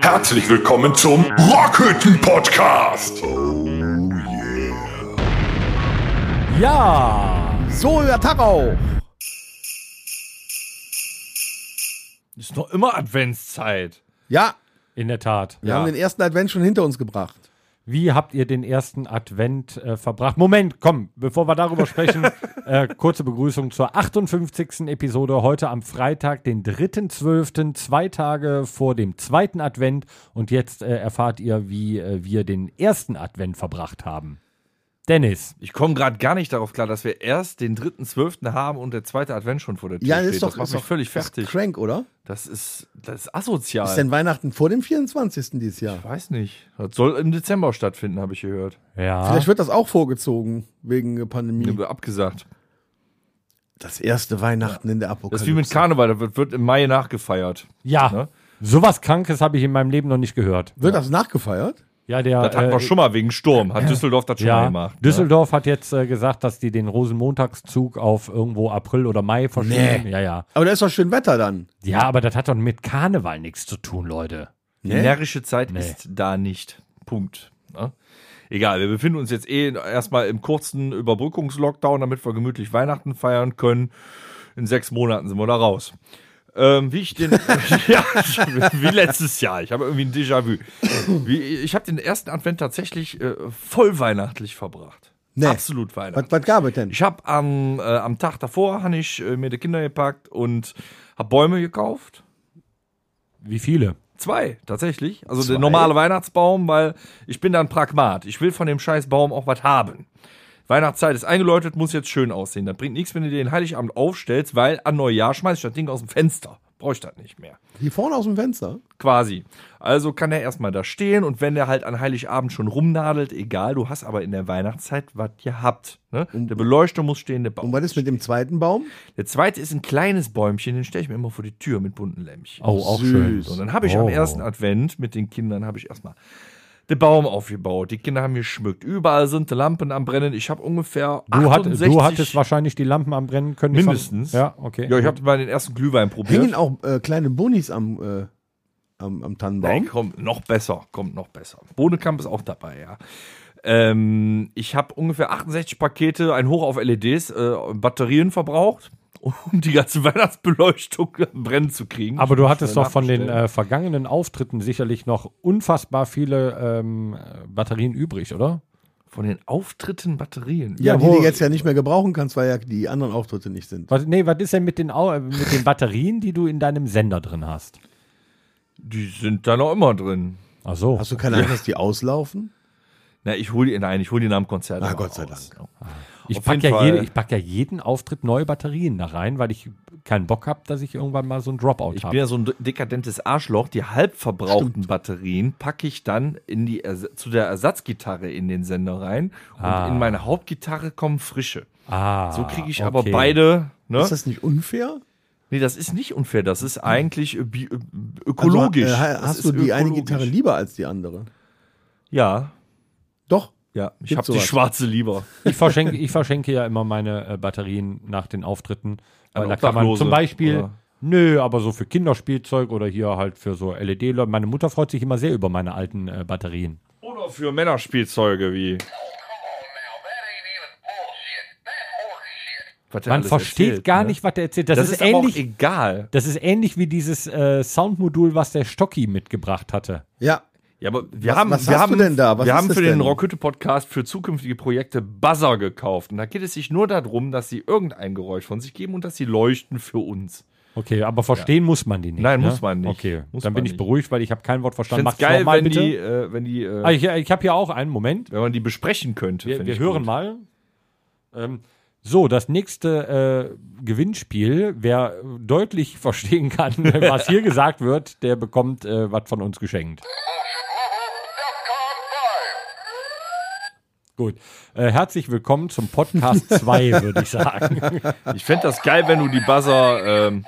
Herzlich willkommen zum Rockhütten Podcast. Ja, so der Tag auch. Ist noch immer Adventszeit. Ja, In der Tat. wir haben den ersten Advent schon hinter uns gebracht. Wie habt ihr den ersten Advent äh, verbracht? Moment, komm, bevor wir darüber sprechen, äh, kurze Begrüßung zur 58. Episode heute am Freitag, den 3.12., zwei Tage vor dem zweiten Advent. Und jetzt äh, erfahrt ihr, wie äh, wir den ersten Advent verbracht haben. Dennis, Ich komme gerade gar nicht darauf klar, dass wir erst den 3.12. haben und der zweite Advent schon vor der Tür Ja, steht. ist doch, das macht ist mich doch völlig das ist fertig. Crank, oder? Das ist, das ist asozial. Ist denn Weihnachten vor dem 24. dieses Jahr? ich weiß nicht. Das soll im Dezember stattfinden, habe ich gehört. ja. Vielleicht wird das auch vorgezogen wegen der Pandemie. Ja. Abgesagt. Das erste Weihnachten in der Das Apokalypse. ist wie mit Karneval, da wird, wird im Mai nachgefeiert. ja, Ne? sowas Krankes habe ich in meinem Leben noch nicht gehört. Wird das nachgefeiert? Ja, der. Das hatten äh, wir schon mal wegen Sturm. Hat Düsseldorf das schon mal Ja, gemacht. ne? Düsseldorf hat jetzt äh, gesagt, dass die den Rosenmontagszug auf irgendwo April oder Mai verschieben. Nee. Ja, ja. Aber da ist doch schön Wetter dann. Ja, aber das hat doch mit Karneval nichts zu tun, Leute. Die Nee? närrische Zeit Nee. ist da nicht. Punkt. Ne? Egal, wir befinden uns jetzt eh erstmal im kurzen Überbrückungslockdown, damit wir gemütlich Weihnachten feiern können. In sechs Monaten sind wir da raus. Ähm, wie ich den, ja, wie letztes Jahr. Ich habe irgendwie ein Déjà-vu. Ich habe den ersten Advent tatsächlich äh, voll weihnachtlich verbracht. Nee. Absolut Was, weihnachtlich. was gab es denn? Ich habe am, äh, am Tag davor habe ich äh, mir die Kinder gepackt und habe Bäume gekauft. Wie viele? Zwei, tatsächlich. Also der normale Weihnachtsbaum, weil ich bin dann Pragmat. Ich will von dem scheiß Baum auch was haben. Weihnachtszeit ist eingeläutet, muss jetzt schön aussehen. Das bringt nichts, wenn du den Heiligabend aufstellst, weil an Neujahr schmeiß ich das Ding aus dem Fenster. Brauche ich das nicht mehr. Hier vorne aus dem Fenster. Quasi. Also kann er erstmal da stehen und wenn der halt an Heiligabend schon rumnadelt, egal, du hast aber in der Weihnachtszeit was gehabt. Ne? Der Beleuchter muss stehen, der Baum. Und was ist mit dem zweiten Baum? Der zweite ist ein kleines Bäumchen, den stelle ich mir immer vor die Tür mit bunten Lämpchen. Oh, auch Süß. schön. Und dann habe ich Oh. am ersten Advent mit den Kindern habe ich erstmal den Baum aufgebaut. Die Kinder haben geschmückt. Überall sind die Lampen am Brennen. Ich habe ungefähr Du, hat, 68 du hattest wahrscheinlich die Lampen am Brennen können. Mindestens. Von, ja, okay. Ja, ich habe mal den ersten Glühwein probiert. Hängen auch äh, kleine Bonis am, äh, am, am Tannenbaum? Nein, kommt noch besser, kommt noch besser. Bodekamp ist auch dabei, ja. Ähm, ich habe ungefähr 68 Pakete, ein Hoch auf LEDs, äh, Batterien verbraucht, um die ganze Weihnachtsbeleuchtung brennen zu kriegen. Aber du hattest doch von den äh, vergangenen Auftritten sicherlich noch unfassbar viele ähm, Batterien übrig, oder? von den Auftritten Batterien. Ja, die wo- du jetzt ja nicht mehr gebrauchen kannst, weil ja die anderen Auftritte nicht sind. Was, nee, was ist denn mit den, Au äh, mit den Batterien, die du in deinem Sender drin hast? Die sind da noch immer drin. Ach so. Hast du keine Angst, dass die auslaufen? Na, ich hole die, nein, ich hole die nach dem Konzert. Ah, Gott sei raus. Ich packe ja, jede, ich pack ja jeden Auftritt neue Batterien da rein, weil ich keinen Bock habe, dass ich irgendwann mal so ein Dropout Ich bin habe. ja so ein dekadentes Arschloch. Die halb verbrauchten Batterien packe ich dann in die zu der Ersatzgitarre in den Sender rein. Und Ah. in meine Hauptgitarre kommen frische. Ah, So kriege ich okay. aber beide. Ne? Ist das nicht unfair? nee, das ist nicht unfair. Das ist eigentlich äh, äh, ökologisch. Also, äh, hast du die eine ökologisch. Gitarre lieber als die andere? Ja. Ja. Ich habe die schwarze lieber. Ich verschenke, ich verschenke ja immer meine äh, Batterien nach den Auftritten. Weil An da kann man zum Beispiel, oder? nö, aber so für Kinderspielzeug oder hier halt für so LED-Leute. Meine Mutter freut sich immer sehr über meine alten äh, Batterien. Oder für Männerspielzeuge wie. Man versteht erzählt, gar ne? nicht, was der erzählt. Das, Das, ist, ist, aber auch ähnlich. egal. Das ist ähnlich wie dieses äh, Soundmodul, was der Stocki mitgebracht hatte. Ja. Ja, aber wir Was- haben, was wir hast haben, du denn da? Was wir haben für den? Rockhütte-Podcast für zukünftige Projekte Buzzer gekauft. Und da geht es sich nur darum, dass sie irgendein Geräusch von sich geben und dass sie leuchten für uns. Okay, aber verstehen muss man die nicht. Nein, ne? muss man nicht. Okay, Muss dann bin ich nicht. beruhigt, weil ich habe kein Wort verstanden. find's geil, mal wenn bitte. die, äh, wenn die, äh, Ah, ich ich habe hier auch einen Moment. wenn man die besprechen könnte. Wir, wir hören gut. mal. Ähm, so, das nächste äh, Gewinnspiel. Wer deutlich verstehen kann, was hier gesagt wird, der bekommt äh, was von uns geschenkt. Gut. Äh, herzlich willkommen zum Podcast 2, würde ich sagen. Ich fände das geil, wenn du die Buzzer. Ähm,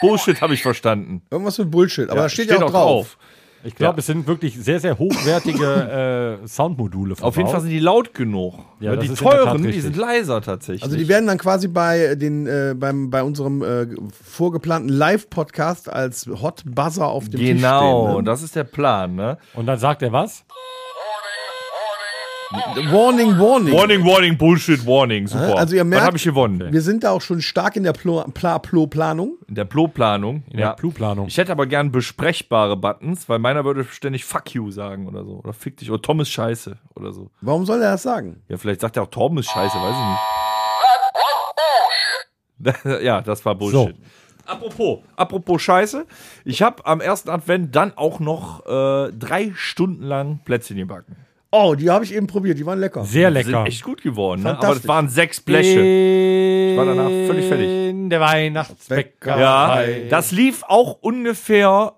Bullshit habe ich verstanden. Irgendwas mit Bullshit. Aber Ja, da steht ja auch drauf. Ich glaube, Ja. es sind wirklich sehr, sehr hochwertige äh, Soundmodule. Auf jeden Fall sind die laut genug. Ja, die teuren, die sind leiser tatsächlich. Also die werden dann quasi bei den äh, beim bei unserem äh, vorgeplanten Live-Podcast als Hot Buzzer auf dem genau, Tisch stehen. das ist der Plan, ne? Und dann sagt er was? Warning, warning. Warning, warning, Bullshit, warning, super. Also ihr merkt- Was habe ich gewonnen? Wir sind da auch schon stark in der Plo Pla Plo Planung. In der Plo-Planung. In der Plu-Planung. Ich hätte aber gern besprechbare Buttons, weil meiner würde ständig Fuck you sagen oder so. Oder Fick dich. Oder Tom ist scheiße oder so. Warum soll er das sagen? Ja, vielleicht sagt er auch Tom ist scheiße, weiß ich nicht. ja, das war Bullshit. Apropos, apropos Scheiße. Ich habe am ersten Advent dann auch noch äh, drei Stunden lang Plätzchen gebacken. Oh, die habe ich eben probiert, die waren lecker. Sehr Die lecker. Sind echt gut geworden, ne? aber es waren sechs Bleche. Ich war danach völlig fertig. In der Weihnachtsbäckerei. Ja, das lief auch ungefähr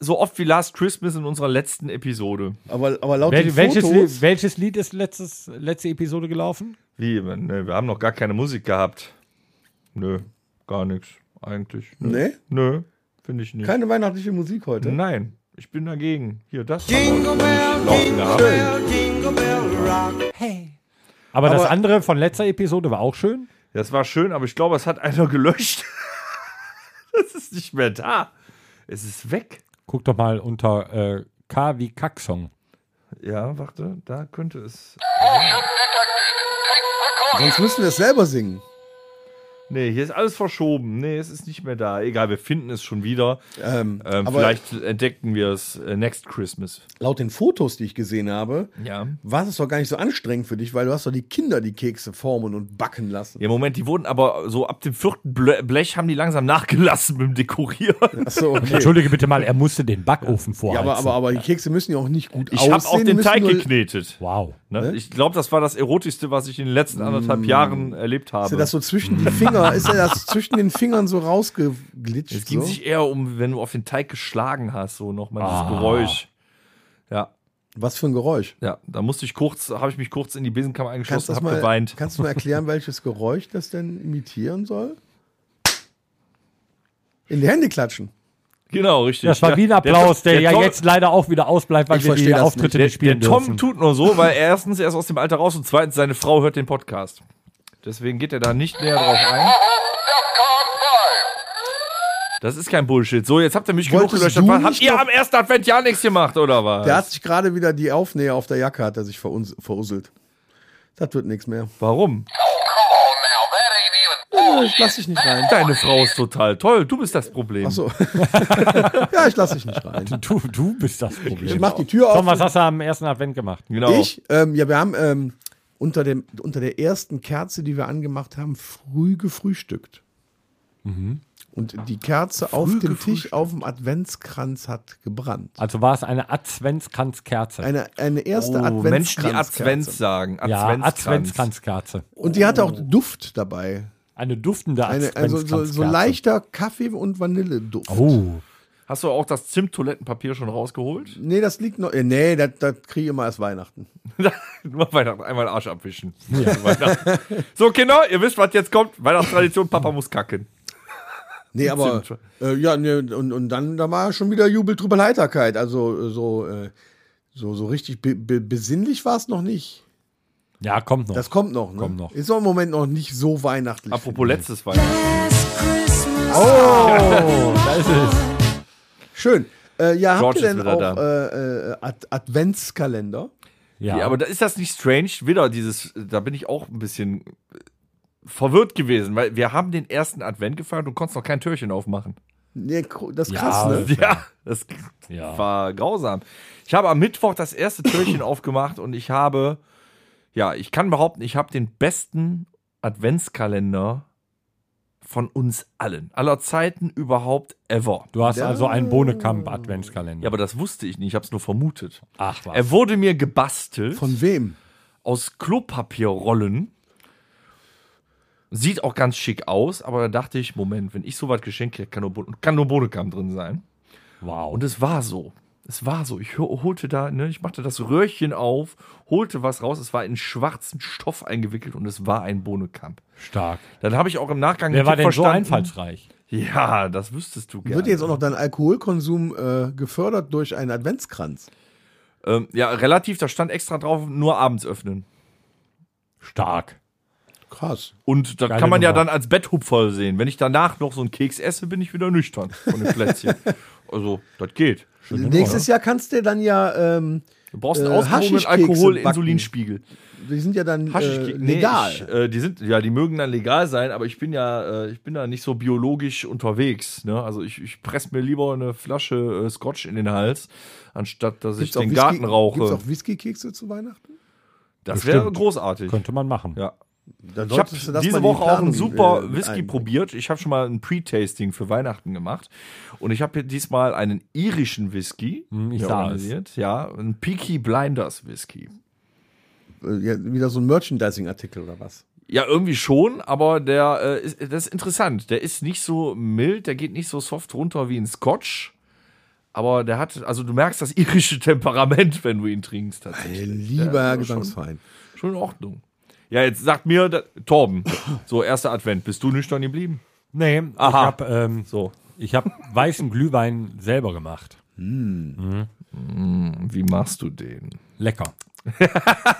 so oft wie Last Christmas in unserer letzten Episode. Aber, aber laut Wel den welches, Fotos, Lied, welches Lied ist letztes, letzte Episode gelaufen? Wie? Ne, wir haben noch gar keine Musik gehabt. Nö, gar nichts. Eigentlich. Nö. Nee? Nö, finde ich nicht. keine weihnachtliche Musik heute. Nein, ich bin dagegen. Hier, das haben wir laufen gehabt. Aber, das Aber- andere von letzter Episode war auch schön. Das war schön, aber ich glaube, es hat einer gelöscht. das ist nicht mehr da. Es ist weg. Guck doch mal unter äh, K wie Kacksong. Ja, warte, da könnte es. Sonst müssen wir es selber singen. Nee, hier ist alles verschoben. Nee, es ist nicht mehr da. Egal, wir finden es schon wieder. Ähm, Ähm, aber vielleicht entdecken wir es äh, next Christmas. laut den Fotos, die ich gesehen habe, Ja. war es doch gar nicht so anstrengend für dich, weil du hast doch die Kinder die Kekse formen und backen lassen. Ja, Moment, die wurden aber so ab dem vierten Ble Blech haben die langsam nachgelassen mit dem Dekorieren. Achso, okay. Entschuldige bitte mal, er musste den Backofen Ja, vorheizen. aber, aber, aber die Kekse müssen ja auch nicht gut Ich aussehen. habe auch den Teig geknetet. wow. Ne? Ich glaube, das war das Erotischste, was ich in den letzten anderthalb Jahren erlebt habe. Ist ja das so zwischen die Finger, ist ja das zwischen den Fingern so rausgeglitscht? es ging so? sich eher um, wenn du auf den Teig geschlagen hast, so nochmal Ah. dieses Geräusch. Ja, Was für ein Geräusch? ja, da musste ich kurz, habe ich mich kurz in die Besenkammer eingeschlossen, habe geweint. kannst du mal erklären, welches Geräusch das denn imitieren soll? In die Hände klatschen. Genau, richtig. Das war wie ein Applaus, der, ja Tom- jetzt leider auch wieder ausbleibt, weil wir die Auftritte Der, nicht spielen der Tom dürfen. tut nur so, weil erstens er ist aus dem Alter raus und zweitens seine Frau hört den Podcast. Deswegen geht er da nicht näher drauf ein. Das ist kein Bullshit. So, jetzt habt ihr mich genug Wolltest gelöscht. du Was, Habt ihr am ersten Advent ja nichts gemacht, oder was? Der hat sich gerade wieder die Aufnäher auf der Jacke, hat er sich verusselt. Das wird nichts mehr. Warum? Oh, ich lass dich nicht rein. Deine Frau ist total toll. Du bist das Problem. Achso. ja, ich lass dich nicht rein. Du, du bist das Problem. Ich mach die Tür auf. Tom, was hast du am ersten Advent gemacht? Genau. Ich? Ähm, ja, wir haben ähm, unter, dem, unter der ersten Kerze, die wir angemacht haben, früh gefrühstückt. Und die Kerze auf dem Tisch auf dem Adventskranz hat gebrannt. Also war es eine Adventskranzkerze. Eine, eine erste Oh, Menschen, die Adventskranzkerze. Advent sagen. ja, Adventskranz. Adventskranzkerze. Und die hatte auch Duft dabei. Eine duftende Eine, also so, Adventskranzkerze. so leichter Kaffee- und Vanilleduft. Oh. Hast du auch das Zimt-Toilettenpapier schon rausgeholt? Nee, das liegt noch. Äh, nee, das, das kriege ich immer erst Weihnachten. Nur Weihnachten, einmal Arsch abwischen. Weihnachten. so, Kinder, ihr wisst, was jetzt kommt. Weihnachtstradition, Papa muss kacken. Nee, aber äh, ja, nee, und, und dann da war schon wieder Jubel drüber Heiterkeit. Also äh, so, äh, so, so richtig be be besinnlich war es noch nicht. Ja, kommt noch. Das kommt noch, ne? Kommt noch. Ist auch im Moment noch nicht so weihnachtlich. Apropos letztes Weihnachten. oh, da ist es. Schön. Äh, ja, habt George ihr ist denn auch äh, äh, Ad Adventskalender? Ja, Ja, aber da, ist das nicht strange? Wieder dieses, da bin ich auch ein bisschen äh, verwirrt gewesen, weil wir haben den ersten Advent gefeiert und konntest noch kein Türchen aufmachen. Nee, das ist Ja, krass, ne? Ja, das Ja. war grausam. Ich habe am Mittwoch das erste Türchen aufgemacht und ich habe, ja, ich kann behaupten, ich habe den besten Adventskalender von uns allen, aller Zeiten überhaupt ever. du hast Ja. also einen Bohnekamp-Adventskalender. Ja, aber das wusste ich nicht, ich habe es nur vermutet. Ach was. Er wurde mir gebastelt Von wem? aus Klopapierrollen. Sieht auch ganz schick aus, aber da dachte ich, Moment, wenn ich so was geschenkt kriege, kann nur, Bo- kann nur Bohnenkamm drin sein. wow. Und es war so. Es war so. Ich hol- holte da, ne, ich machte das Röhrchen auf, holte was raus. Es war in schwarzen Stoff eingewickelt und es war ein Bohnekamp. Stark. Dann habe ich auch im Nachgang Wer war denn so verstanden. einfallsreich? Ja, das wüsstest du gerne. Wird jetzt auch noch dein Alkoholkonsum äh, gefördert durch einen Adventskranz? ähm, ja, relativ, da stand extra drauf, nur abends öffnen. Stark. Krass. Und das Geile kann man ja Nummer. dann als Betthupfer sehen. Wenn ich danach noch so einen Keks esse, bin ich wieder nüchtern von dem Plätzchen. also, das geht. Nächstes Jahr kannst du dann ja, ähm, Du brauchst einen Äh, ausgewogenen Alkohol-Insulinspiegel. die sind ja dann äh, Haschischkeks, nee, legal. Ich, äh, die sind, ja, die mögen dann legal sein, aber ich bin ja, äh, ich bin da nicht so biologisch unterwegs. Ne? Also ich, ich presse mir lieber eine Flasche äh, Scotch in den Hals, anstatt dass ich Gibt's auch den Whisky- Garten rauche. Gibt's auch Whiskykekse zu Weihnachten? das Bestimmt. wäre großartig. Könnte man machen. Ja. Dann Ich habe diese Woche auch einen super äh, Whisky einbringen. probiert. Ich habe schon mal ein Pre-Tasting für Weihnachten gemacht. Und ich habe hier diesmal einen irischen Whisky. Hm, ich mir sah es. organisiert. Ja, ein Peaky Blinders Whisky. Äh, Ja, wieder so ein Merchandising-Artikel oder was? Ja, irgendwie schon, aber der äh, ist, das ist interessant. Der ist nicht so mild, der geht nicht so soft runter wie ein Scotch. Aber der hat, also du merkst das irische Temperament, wenn du ihn trinkst. Tatsächlich. Mein lieber Herr schon. Gesangsverein. Schon in Ordnung. Ja, jetzt sagt mir, da, Torben, so erster Advent, bist du nüchtern geblieben? Nee, Aha. ich habe ähm, So. ich hab weißen Glühwein selber gemacht. Wie machst du den? Lecker.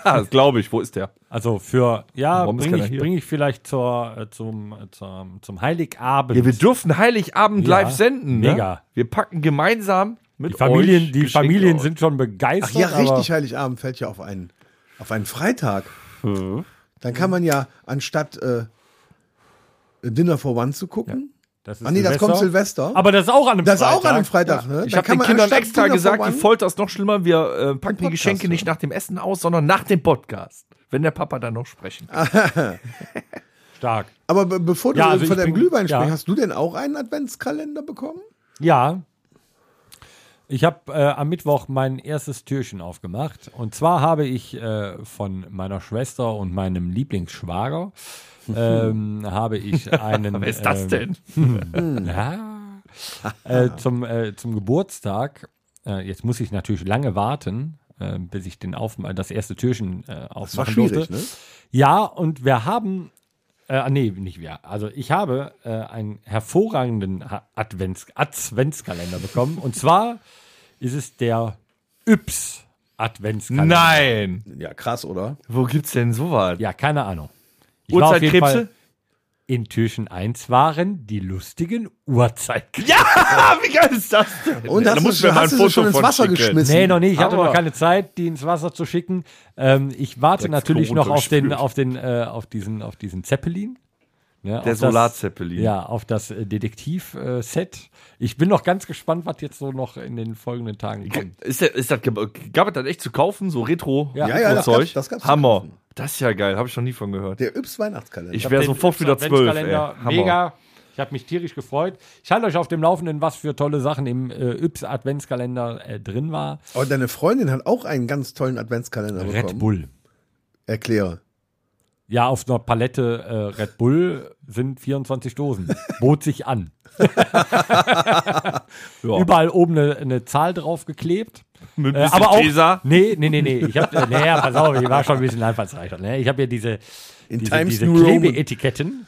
Das glaube ich. Wo ist der? Also für, ja, bringe ich, bring ich vielleicht zur, äh, zum, äh, zum, zum Heiligabend. Ja, wir dürfen Heiligabend Ja, live senden. Ne? mega. Wir packen gemeinsam mit die Familien, euch die Familien aus. sind schon Ach begeistert. ja, richtig, aber Heiligabend fällt ja auf einen, auf einen Freitag. Dann kann man ja anstatt äh, Dinner for One zu gucken. Das ist Ah nee, das kommt Silvester. Aber das ist auch an einem das ist Freitag. auch an einem Freitag, ne? Ich habe den Kindern extra Dinner gesagt, die Folter ist noch schlimmer. Wir äh, packen die Geschenke nicht nach dem Essen aus, sondern nach dem Podcast. Wenn der Papa dann noch sprechen kann. Stark. Aber be bevor du Ja, also von deinem Glühwein ja. sprichst, hast du denn auch einen Adventskalender bekommen? Ja. Ich habe äh, am Mittwoch mein erstes Türchen aufgemacht. Und zwar habe ich äh, von meiner Schwester und meinem Lieblingsschwager ähm, habe ich einen. Wer ist das ähm, denn? Ja. äh, zum, äh, zum Geburtstag, äh, jetzt muss ich natürlich lange warten, bis ich den auf, das erste Türchen äh, aufmachen Das war schwierig, durfte. ne? Ja, und wir haben, äh, nee, nicht wir, also ich habe äh, einen hervorragenden Advents, Adventskalender bekommen. Und zwar ist es der Yps Adventskalender. Nein. Ja, krass, oder? Wo gibt's denn sowas? Ja, keine Ahnung. Ich Uhrzeitkrebse? In Türchen 1 waren die lustigen Uhrzeitkrebse. Ja, wie geil ist das denn? Und hast, da du, musst du mir mal hast ein du sie Foto schon ins Wasser schicken. geschmissen? Nee, noch nicht. Ich hatte Aber- noch keine Zeit, die ins Wasser zu schicken. Ähm, ich warte Sechs natürlich noch auf den, auf den, äh, auf diesen, auf diesen Zeppelin. Ja, auf Der das- Solarzeppelin. Ja, auf das äh, Detektiv-Set. ich bin noch ganz gespannt, was jetzt so noch in den folgenden Tagen kommt. Ist, der, ist das, gab es das echt zu kaufen? So Retro Ja. Ja, ja, das Zeug? gab's- das gab's Hammer. Das ist ja geil, habe ich noch nie von gehört. Der Yps Weihnachtskalender. Ich wäre sofort wieder zwölf. Mega. Ich habe mich tierisch gefreut. Ich halte euch auf dem Laufenden, was für tolle Sachen im äh, Yps Adventskalender äh, drin war. Aber deine Freundin hat auch einen ganz tollen Adventskalender bekommen. Red Bull. Erkläre. Ja, auf einer Palette äh, Red Bull sind 24 Dosen. Bot sich an. Überall oben eine, eine Zahl draufgeklebt. Mit Äh, aber auch. Tesa. Nee, nee, nee, nee. Ich hab, äh, naja, pass auf, ich war schon ein bisschen einfallsreicher. Ne? Ich habe ja diese, In diese, Times diese. Klebeetiketten.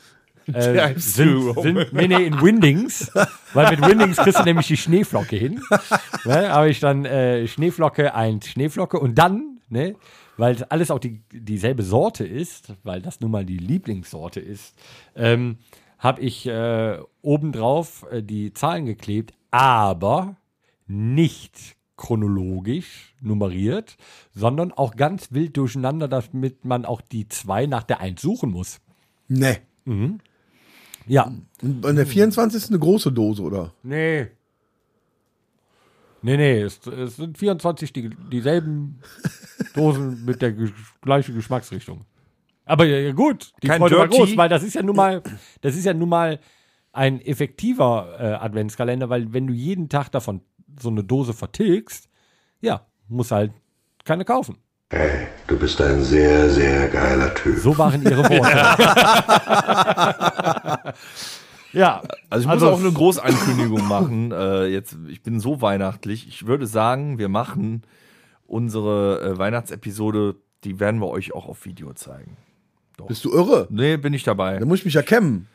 Äh, sind, sind, nee, nee, in Windings. Weil mit Windings kriegst du nämlich die Schneeflocke hin. Ne? Habe ich dann äh, Schneeflocke, ein Schneeflocke und dann, ne, weil alles auch die, dieselbe Sorte ist, weil das nun mal die Lieblingssorte ist, ähm, habe ich äh, obendrauf äh, die Zahlen geklebt, aber nicht chronologisch nummeriert, sondern auch ganz wild durcheinander, damit man auch die zwei nach der Eins suchen muss. Nee. Ja. Und und der 24. ist eine große Dose, oder? Nee. Nee, nee, es, es sind 24 die, dieselben Dosen mit der gesch- gleichen Geschmacksrichtung. Aber ja, ja, gut, die Kein Freude war Dirty? groß, weil das ist ja nun mal, das ist ja nun mal ein effektiver äh, Adventskalender, weil wenn du jeden Tag davon so eine Dose vertilgst, ja, muss halt keine kaufen. Hey, du bist ein sehr, sehr geiler Typ. So waren ihre Worte. ja, Also ich muss auch eine Großankündigung machen. Äh, jetzt, ich bin so weihnachtlich. Ich würde sagen, wir machen unsere äh, Weihnachtsepisode, die werden wir euch auch auf Video zeigen. Bist du irre? Nee, bin ich dabei. Da muss ich mich ja kämmen.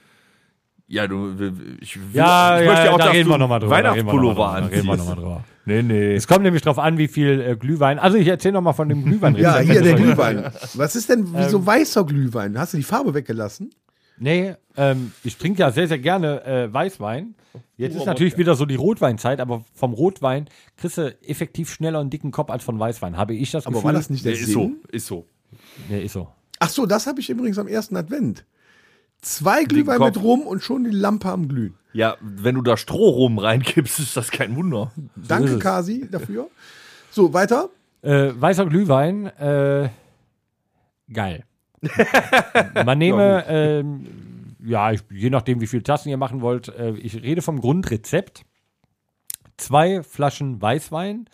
Ja, du, ich, Ja, ich ja, möchte auch, da reden wir nochmal drüber. Weihnachtspullover drüber, da reden wir anziehst. noch mal drüber. Nee, nee. Es kommt nämlich drauf an, wie viel äh, Glühwein. Also ich erzähle noch mal von dem Glühwein. Ja, hier der Glühwein. Was ist denn, Ähm. wieso weißer Glühwein? Hast du die Farbe weggelassen? Nee, ähm, ich trinke ja sehr, sehr gerne äh, Weißwein. Jetzt ist natürlich wieder so die Rotweinzeit, aber vom Rotwein kriegst du effektiv schneller einen dicken Kopf als von Weißwein. Habe ich das Aber Gefühl. war das nicht der Nee, ist so, ist so. Nee, ist so. Ach so, das habe ich übrigens am ersten Advent. Zwei Glühwein mit rum und schon die Lampe am Glühen. Ja, wenn du da Stroh rum reinkippst, ist das kein Wunder. Danke. Kasi, dafür. So, weiter. Äh, weißer Glühwein, äh, geil. Man nehme, ähm, ja, ich, je nachdem, wie viele Tassen ihr machen wollt, äh, ich rede vom Grundrezept. Zwei Flaschen Weißwein.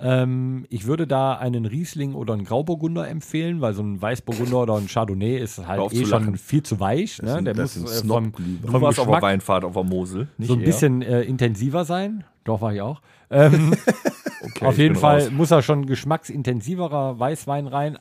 Ähm, ich würde da einen Riesling oder einen Grauburgunder empfehlen, weil so ein Weißburgunder oder ein Chardonnay ist halt eh schon viel zu weich. Ne? sind- Der muss äh, vom, vom auf der Weinfahrt auf der Mosel. Nicht so ein er. bisschen äh, intensiver sein. Doch, war ich auch. Ähm, Okay, auf jeden Fall raus. muss er schon geschmacksintensiverer Weißwein rein.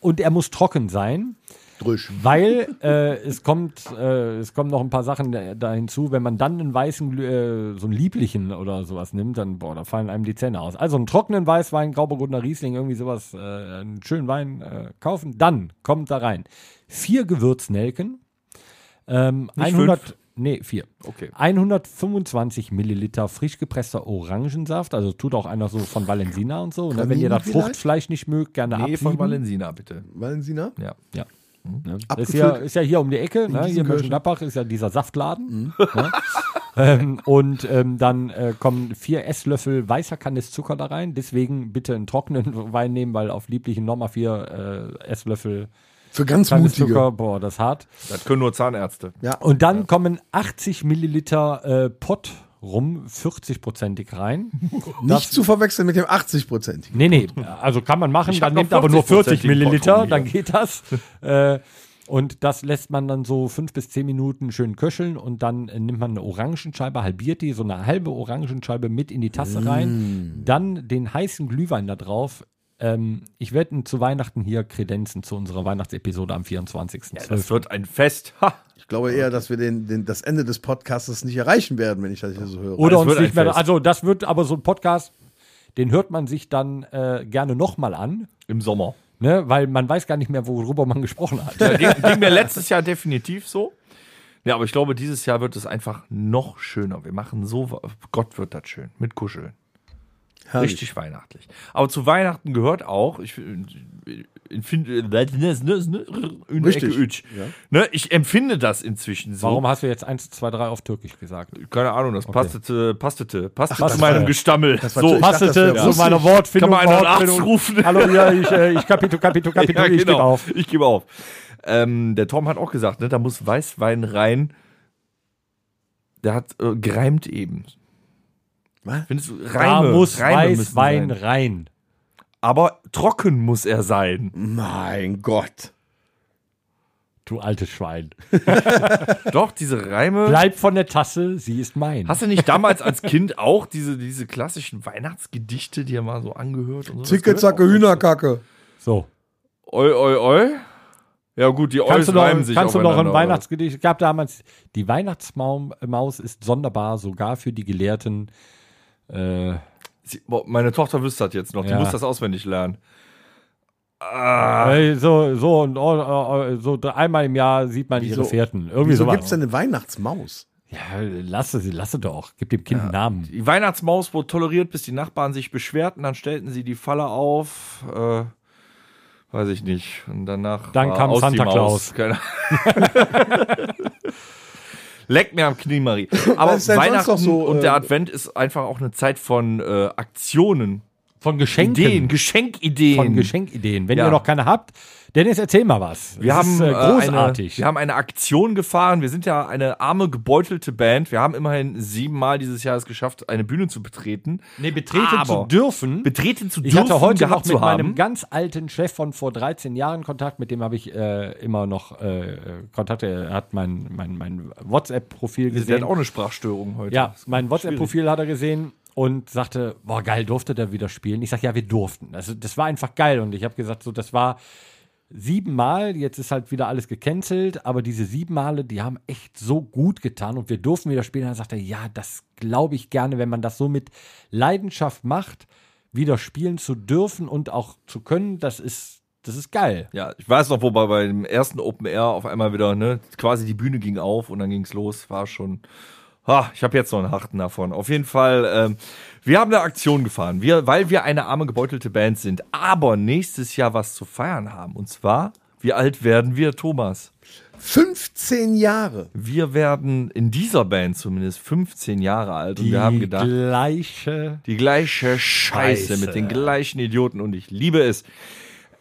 Und er muss trocken sein, Drüsch. weil äh, es kommt, äh, es kommen noch ein paar Sachen da, da hinzu. Wenn man dann einen weißen, äh, so einen lieblichen oder sowas nimmt, dann boah, da fallen einem die Zähne aus. Also einen trockenen Weißwein, Grauburgunder Riesling, irgendwie sowas, äh, einen schönen Wein äh, kaufen. Dann kommt da rein vier Gewürznelken, ähm, Nicht 100, fünf? Nee vier. Okay. 125 Milliliter frisch gepresster Orangensaft, also tut auch einer so von Valensina und so. Ne? Wenn ihr das vielleicht? Fruchtfleisch nicht mögt, gerne Nee, absieben. von Valensina, bitte. Valensina? Ja. Ja. Ne? Das ist ja, ist ja hier um die Ecke, ne? hier in. Mönchengladbach ist ja dieser Saftladen. Ne? ähm, und ähm, dann äh, kommen vier Esslöffel weißer Kandiszucker da rein. Deswegen bitte einen trockenen Wein nehmen, weil auf lieblichen nochmal vier äh, Esslöffel Für ganz mutige. Kandiszucker, boah, das hart. Das können nur Zahnärzte. Ja. Und dann kommen 80 Milliliter äh, Pott rum, 40-prozentig rein. Nicht zu verwechseln mit dem 80-prozentigen. Nee, nee, also kann man machen, Ich dann nehmt aber nur 40 40% Milliliter, dann geht das. äh, und das lässt man dann so fünf bis zehn Minuten schön köcheln und dann äh, nimmt man eine Orangenscheibe, halbiert die, so eine halbe Orangenscheibe mit in die Tasse rein, dann den heißen Glühwein da drauf. Ähm, ich werde zu Weihnachten hier kredenzen zu unserer Weihnachtsepisode am 24.12. Das wird ein Fest. Ha! Ich glaube eher, dass wir den, den, das Ende des Podcasts nicht erreichen werden, wenn ich das hier so höre. Oder uns nicht mehr. Fest. Also, das wird aber so ein Podcast, den hört man sich dann äh, gerne nochmal an, Im Sommer. ne? weil man weiß gar nicht mehr, worüber man gesprochen hat. Ja, ging, ging mir letztes Jahr definitiv so. Ja, aber ich glaube, dieses Jahr wird es einfach noch schöner. Wir machen so, Gott wird das schön, mit Kuscheln. Herrlich. Richtig weihnachtlich. Aber zu Weihnachten gehört auch, ich empfinde, Richtig, ne, ich empfinde das inzwischen so. Warum hast du jetzt 1, 2, 3 auf Türkisch gesagt? Keine Ahnung, das pastete, pastete, passte das zu meinem Gestammel. So, Passete zu meiner Wortfindung. Kann man einen Wortfindung. Arzt rufen? Hallo, ja, ich, äh, ich kapitu, kapitu, kapitu, ja, ich gebe genau. auf. Ich gebe auf. Ähm, der Tom hat auch gesagt, ne, da muss Weißwein rein. Der hat äh, gereimt eben. Was? Findest du, Da Reime, muss Reime Weißwein sein. rein. Aber trocken muss er sein. Mein Gott. Du altes Schwein. Doch, diese Reime. Bleib von der Tasse, sie ist mein. Hast du nicht damals als Kind auch diese, diese klassischen Weihnachtsgedichte dir mal so angehört? Und so? Zicke, zacke. Hühnerkacke. so. Oi, oi, oi. Ja gut, die Eus reimen sich kannst du noch ein Weihnachtsgedicht? Es gab damals, die Weihnachtsmaus ist sonderbar, sogar für die Gelehrten. Äh, Sie, boah, meine Tochter wüsste das jetzt noch. Die Ja. muss das auswendig lernen. äh, so, so, und, oh, oh, so einmal im Jahr sieht man Wieso- ihre Fährten. Irgendwie Wieso sowas. gibt es denn eine Weihnachtsmaus? Ja, lasse sie, lasse doch. Gib dem Kind einen Namen. Die Weihnachtsmaus wurde toleriert, bis die Nachbarn sich beschwerten. Dann stellten sie die Falle auf. Äh, weiß ich nicht. Und danach. Dann war kam aus die Santa Maus. Claus. Keine Leck mir am Knie, Marie. Aber Weihnachten so, und der Advent ist einfach auch eine Zeit von äh, Aktionen, Von Geschenken. Ideen, Geschenkideen. Von Geschenkideen. Wenn Ja. ihr noch keine habt, Dennis, erzähl mal was. Wir Das haben, ist, äh, äh, großartig. Eine, wir haben eine Aktion gefahren. Wir sind ja eine arme, gebeutelte Band. Wir haben immerhin siebenmal dieses Jahr es geschafft, eine Bühne zu betreten. nee, betreten aber zu dürfen. Betreten zu Ich dürfen, hatte heute noch mit meinem ganz alten Chef von vor 13 Jahren Kontakt, mit dem habe ich äh, immer noch äh, Kontakt. Er hat mein, mein, mein WhatsApp-Profil Der hat gesehen. auch eine Sprachstörung heute. Ja, mein WhatsApp-Profil hat er gesehen und sagte, boah, geil, durfte der wieder spielen? Ich sag, ja, wir durften. Also das war einfach geil und ich habe gesagt, so, das war siebenmal, jetzt ist halt wieder alles gecancelt, aber diese sieben Male, die haben echt so gut getan und wir durften wieder spielen. Dann sagt er, ja, das glaube ich gerne, wenn man das so mit Leidenschaft macht, wieder spielen zu dürfen und auch zu können, das ist, das ist geil. Ja, ich weiß noch, wobei bei dem ersten Open Air auf einmal wieder, ne, quasi die Bühne ging auf und dann ging's los, war schon. Ha, ich habe jetzt noch einen harten davon. Auf jeden Fall, ähm, wir haben eine Aktion gefahren, wir, weil wir eine arme gebeutelte Band sind, aber nächstes Jahr was zu feiern haben. Und zwar, wie alt werden wir, Thomas? 15 Jahre. Wir werden in dieser Band zumindest 15 Jahre alt und Die wir haben gedacht, gleiche. die gleiche Scheiße, Scheiße. mit den gleichen Idioten und ich liebe es.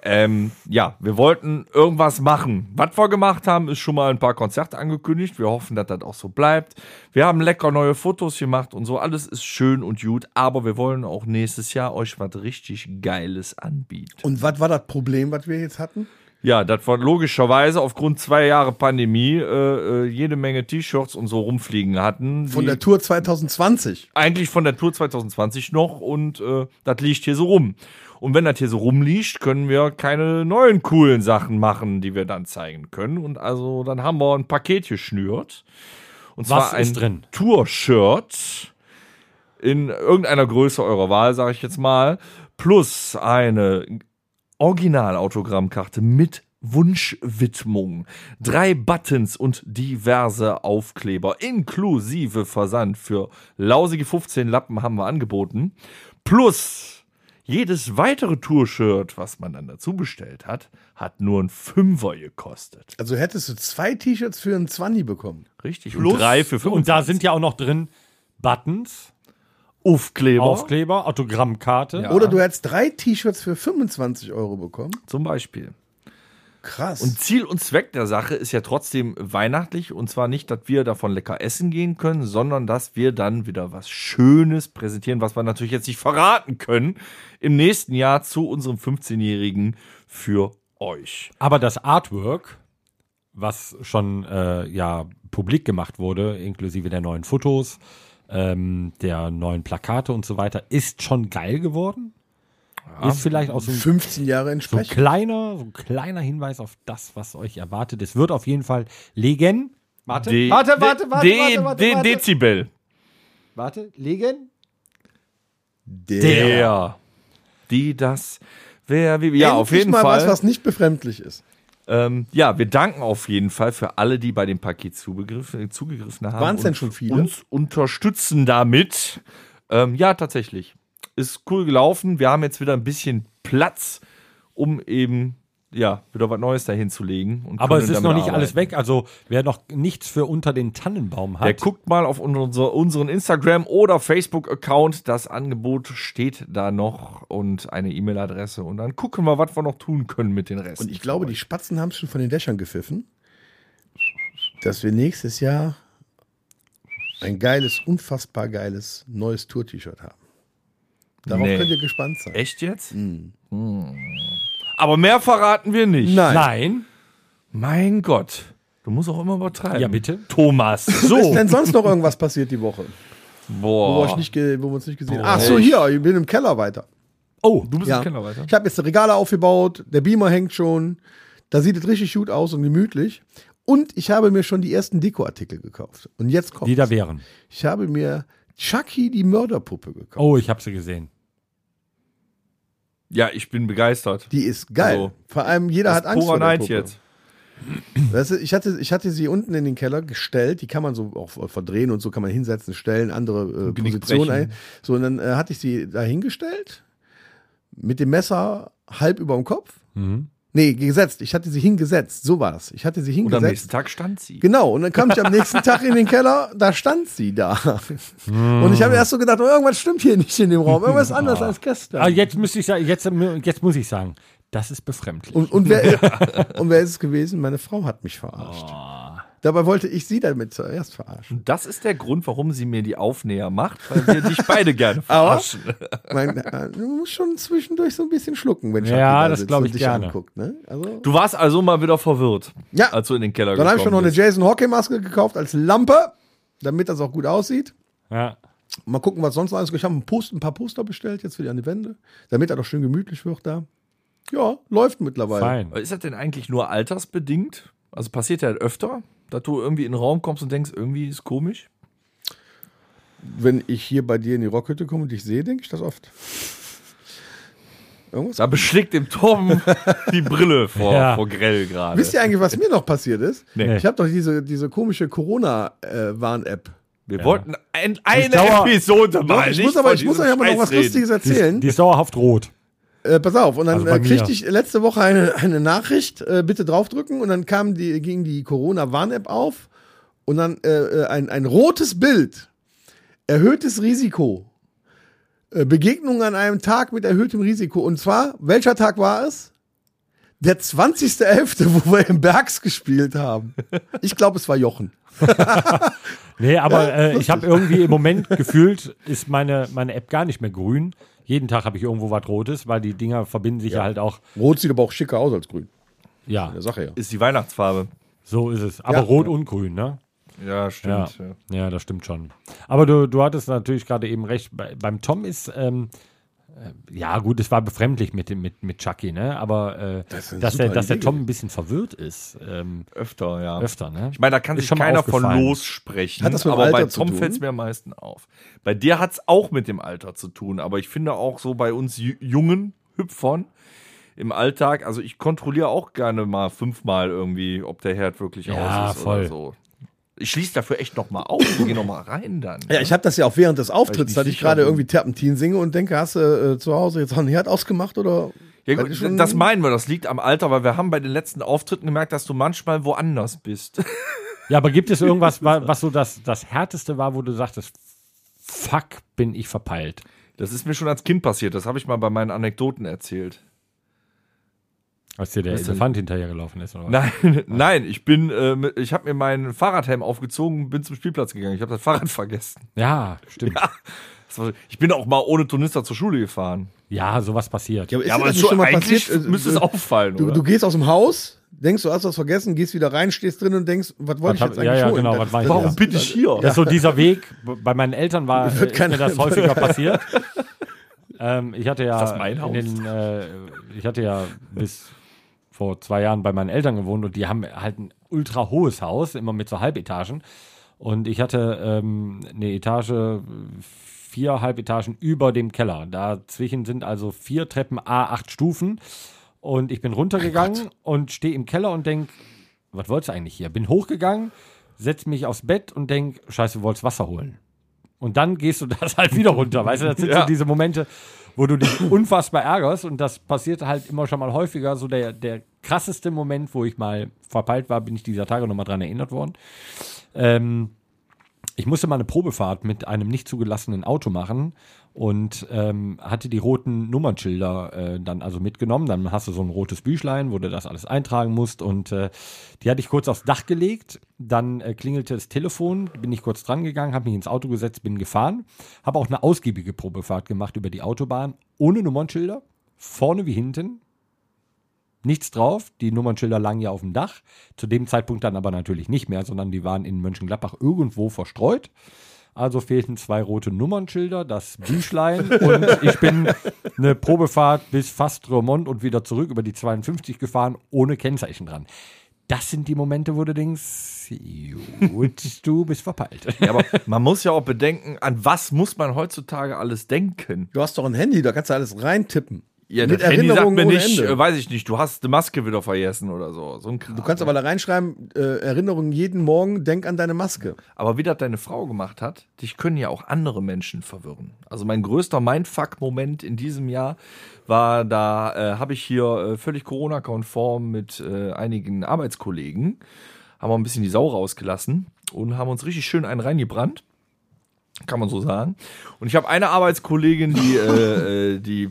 Ähm, ja, wir wollten irgendwas machen. Was wir gemacht haben, ist schon mal ein paar Konzerte angekündigt. Wir hoffen, dass das auch so bleibt. Wir haben lecker neue Fotos gemacht und so. Alles ist schön und gut, aber wir wollen auch nächstes Jahr euch was richtig Geiles anbieten. Und was war das Problem, was wir jetzt hatten? Ja, das war logischerweise aufgrund zwei Jahre Pandemie äh, äh, jede Menge T-Shirts und so rumfliegen hatten. Von der Tour 2020. eigentlich von der Tour 2020 noch und äh, das liegt hier so rum. Und wenn das hier so rumliegt, können wir keine neuen coolen Sachen machen, die wir dann zeigen können. Und also dann haben wir ein Paket geschnürt. Und zwar ein? Tour-Shirt in irgendeiner Größe eurer Wahl, sage ich jetzt mal, plus eine Originalautogrammkarte mit Wunschwidmung, drei Buttons und diverse Aufkleber inklusive Versand für lausige 15 Lappen haben wir angeboten. Plus jedes weitere Tour-Shirt, was man dann dazu bestellt hat, hat nur ein Fünfer gekostet. Also hättest du zwei T-Shirts für einen 20 bekommen. Richtig. Plus- und drei für 25. Und da sind ja auch noch drin Buttons, Aufkleber. Aufkleber, Autogrammkarte. Ja. Oder du hättest drei T-Shirts für 25 Euro bekommen. Zum Beispiel. Krass. Und Ziel und Zweck der Sache ist ja trotzdem weihnachtlich. Und zwar nicht, dass wir davon lecker essen gehen können, sondern dass wir dann wieder was Schönes präsentieren, was wir natürlich jetzt nicht verraten können, im nächsten Jahr zu unserem 15-Jährigen für euch. Aber das Artwork, was schon äh, ja publik gemacht wurde, inklusive der neuen Fotos, ähm, der neuen Plakate und so weiter, ist schon geil geworden. Ist vielleicht auch so ein, 15 Jahre so ein entsprechend. kleiner, so ein kleiner Hinweis auf das, was euch erwartet. Es wird auf jeden Fall legen. Warte, De- warte, warte, warte, de- warte, warte, de- warte. Dezibel. Warte, legen. Der. Der. Die, das, wer, wie. Ja, auf Endlich jeden mal Fall. was, was nicht befremdlich ist. Ähm, ja, wir danken auf jeden Fall für alle, die bei dem Paket zugegriffen, zugegriffen haben. Waren's denn und schon viele? Uns unterstützen damit. Ähm, ja, tatsächlich. Ist cool gelaufen. Wir haben jetzt wieder ein bisschen Platz, um eben, ja, wieder was Neues dahin zu legen. Und Aber es ist noch nicht arbeiten. alles weg. Also wer noch nichts für unter den Tannenbaum hat, Der guckt mal auf unser, unseren Instagram- oder Facebook-Account. Das Angebot steht da noch und eine E-Mail-Adresse. Und dann gucken wir, was wir noch tun können mit den Resten. Und ich glaube, die Spatzen haben schon von den Dächern gepfiffen, dass wir nächstes Jahr ein geiles, unfassbar geiles neues Tour-T-Shirt haben. Darauf Nee. könnt ihr gespannt sein. Echt jetzt? Hm. Aber mehr verraten wir nicht. Nein. Nein. Mein Gott. Du musst auch immer übertreiben. Ja, bitte. Thomas. Ist So. denn sonst noch irgendwas passiert die Woche, wo, wir, Boah. nicht wo wir uns nicht gesehen haben? Ach so, hier, ich bin im Keller weiter. Oh, du bist Ja. im Keller weiter. Ich habe jetzt Regale aufgebaut, der Beamer hängt schon, da sieht es richtig gut aus und gemütlich. Und ich habe mir schon die ersten Dekoartikel gekauft. Und jetzt kommt Die da wären. Ich habe mir Chucky die Mörderpuppe gekauft. Oh, ich habe sie gesehen. Ja, ich bin begeistert. Die ist geil. Also, Vor allem jeder hat Angst Purer vor der Neid Puppe. jetzt. Weißt du, ich hatte, ich hatte sie unten in den Keller gestellt, die kann man so auch verdrehen und so kann man hinsetzen, stellen, andere äh, Positionen ein. So, und dann äh, hatte ich sie da hingestellt, mit dem Messer halb über dem Kopf. Nee, gesetzt. Ich hatte sie hingesetzt. So war es. Ich hatte sie Und am hingesetzt. nächsten Tag stand sie. Genau, und dann kam ich am nächsten Tag in den Keller, da stand sie da. Und ich habe erst so gedacht, oh, irgendwas stimmt hier nicht in dem Raum, irgendwas ist anders als gestern. Ah, jetzt müsste ich sagen, jetzt, jetzt muss ich sagen, das ist befremdlich. Und, und, wer, und wer ist es gewesen? Meine Frau hat mich verarscht. Dabei wollte ich sie damit zuerst verarschen. Das ist der Grund, warum sie mir die Aufnäher macht, weil wir dich beide gerne verarschen. Mein, äh, du musst schon zwischendurch so ein bisschen schlucken, wenn Ja, Chucky da das sitzt glaub und ich dich gerne. anguckt. Ne? Also, Du warst also mal wieder verwirrt, Ja. als du in den Keller dann habe ich schon noch eine bist. Jason Hockey Maske gekauft als Lampe, damit das auch gut aussieht. ja. Mal gucken, was sonst noch alles. Ich habe ein, Post, ein paar Poster bestellt jetzt für die an die Wände, damit er doch schön gemütlich wird da. Ja, läuft mittlerweile. Fein. Ist das denn eigentlich nur altersbedingt? Also passiert ja öfter, dass du irgendwie in den Raum kommst und denkst, irgendwie ist komisch? Wenn ich hier bei dir in die Rockhütte komme und dich sehe, denke ich das oft. Irgendwas? Da beschlägt dem Tom die Brille vor, Ja. vor grell gerade. Wisst ihr eigentlich, was mir noch passiert ist? Nee. Ich habe doch diese, diese komische Corona-Warn-App. Wir wollten ein, eine Episode machen. ich muss aber, ich muss euch aber noch was Lustiges Die ist, erzählen. die ist dauerhaft rot. Äh, pass auf, und dann Also äh, kriegte ich letzte Woche eine, eine Nachricht, äh, bitte draufdrücken, und dann kam die, ging die Corona-Warn-App auf und dann äh, äh, ein, ein rotes Bild. Erhöhtes Risiko. Äh, Begegnung an einem Tag mit erhöhtem Risiko. Und zwar, welcher Tag war es? Der 20.11., wo wir im Bergs gespielt haben. Ich glaube, es war Jochen. Nee, aber Ja, ich habe irgendwie im Moment gefühlt, ist meine, meine App gar nicht mehr grün. Jeden Tag habe ich irgendwo was Rotes, weil die Dinger verbinden sich ja, halt auch. Rot sieht aber auch schicker aus als grün. Ja, Der Sache ja. Ist die Weihnachtsfarbe. so ist es. Aber Ja. rot und grün, ne? Ja, Ja. stimmt. Ja. ja, das stimmt schon. Aber du, du hattest natürlich gerade eben recht. Bei, beim Tom ist, ähm, äh, ja gut, es war befremdlich mit, dem- mit, mit Chucky, ne? Aber äh, Das dass, der, dass der Tom ein bisschen verwirrt ist. Ähm, Öfter, ja. öfter, ne? Ich meine, da kann Ist sich schon mal keiner von lossprechen. Hat das mit aber bei Alter zu Tom fällt es mir am meisten auf. Bei dir hat es auch mit dem Alter zu tun, aber ich finde auch so bei uns Ju- jungen Hüpfern im Alltag, also ich kontrolliere auch gerne mal fünfmal irgendwie, ob der Herd wirklich Ja, aus ist voll. oder so. Ich schließe dafür echt noch mal auf und gehe noch mal rein dann. Ja, ich habe das ja auch während des Auftritts, dass ich sicher gerade irgendwie Terpentin singe und denke, hast du äh, zu Hause jetzt auch einen Herd ausgemacht oder? Ja, gut, ich schon- das meinen wir, das liegt am Alter, weil wir haben bei den letzten Auftritten gemerkt, dass du manchmal woanders bist. Ja, aber gibt es irgendwas, wa- was so das, das Härteste war, wo du sagtest, fuck, bin ich verpeilt? Das ist mir schon als Kind passiert, das habe ich mal bei meinen Anekdoten erzählt. Als dir der Was denn? Elefant hinterhergelaufen ist, oder was? Nein, nein, ich bin, äh, ich habe mir meinen Fahrradhelm aufgezogen, bin zum Spielplatz gegangen. Ich habe das Fahrrad vergessen. Ja, stimmt. Ja, war, ich bin auch mal ohne Turnister zur Schule gefahren. sowas passiert. aber ist Ja, aber das schon mal eigentlich passiert? Äh, müsste es du- auffallen, Du, oder? du gehst aus dem Haus, denkst, du hast was vergessen, gehst wieder rein, stehst drin und denkst, was wollte ich hab- jetzt eigentlich ja, ja, holen? genau, Das- was war ich das- Warum Ja. bin ich hier? Das ist so dieser Weg. Bei meinen Eltern war äh, Wird ist mir das häufiger passiert. ähm, ich hatte ja Ist das mein Haus? in den, äh, ich hatte ja bis vor zwei Jahren bei meinen Eltern gewohnt und die haben halt ein ultra hohes Haus, immer mit so Halbetagen. Und ich hatte ähm, eine Etage, vier Halbetagen über dem Keller. Dazwischen sind also vier Treppen A8 Stufen. Und ich bin runtergegangen und stehe im Keller und denk, was wolltest du eigentlich hier? Bin hochgegangen, setz mich aufs Bett und denk, scheiße, du wolltest Wasser holen. Und dann gehst du das halt wieder runter. Weißt du, das sind Ja. so diese Momente, wo du dich unfassbar ärgerst. Und das passiert halt immer schon mal häufiger. So der, der krasseste Moment, wo ich mal verpeilt war, bin ich dieser Tage nochmal dran erinnert worden. Ähm, ich musste mal eine Probefahrt mit einem nicht zugelassenen Auto machen und ähm, hatte die roten Nummernschilder äh, dann also mitgenommen. Dann hast du so ein rotes Büchlein, wo du das alles eintragen musst und äh, die hatte ich kurz aufs Dach gelegt. Dann äh, klingelte das Telefon, bin ich kurz dran gegangen, habe mich ins Auto gesetzt, bin gefahren, habe auch eine ausgiebige Probefahrt gemacht über die Autobahn ohne Nummernschilder, vorne wie hinten. Nichts drauf, die Nummernschilder lagen ja auf dem Dach. Zu dem Zeitpunkt dann aber natürlich nicht mehr, sondern die waren in Mönchengladbach irgendwo verstreut. Also fehlten zwei rote Nummernschilder, das Büchlein und ich bin eine Probefahrt bis fast Remont und wieder zurück über die 52 gefahren, ohne Kennzeichen dran. Das sind die Momente, wo du denkst, gut, du bist verpeilt. Ja, aber man muss ja auch bedenken, an was muss man heutzutage alles denken? Du hast doch ein Handy, da kannst du alles reintippen. Ja, Mit das Handy sagt mir nicht, Ende. weiß ich nicht, du hast die Maske wieder vergessen oder so. so ein Kram. Du kannst aber da reinschreiben, äh, Erinnerungen jeden Morgen, denk an deine Maske. Aber wie das deine Frau gemacht hat, dich können ja auch andere Menschen verwirren. Also mein größter Mindfuck-Moment in diesem Jahr war, da äh, habe ich hier äh, völlig Corona-konform mit äh, einigen Arbeitskollegen, haben wir ein bisschen die Sau rausgelassen und haben uns richtig schön einen reingebrannt. Kann man so sagen. Und ich habe eine Arbeitskollegin, die, äh, äh, die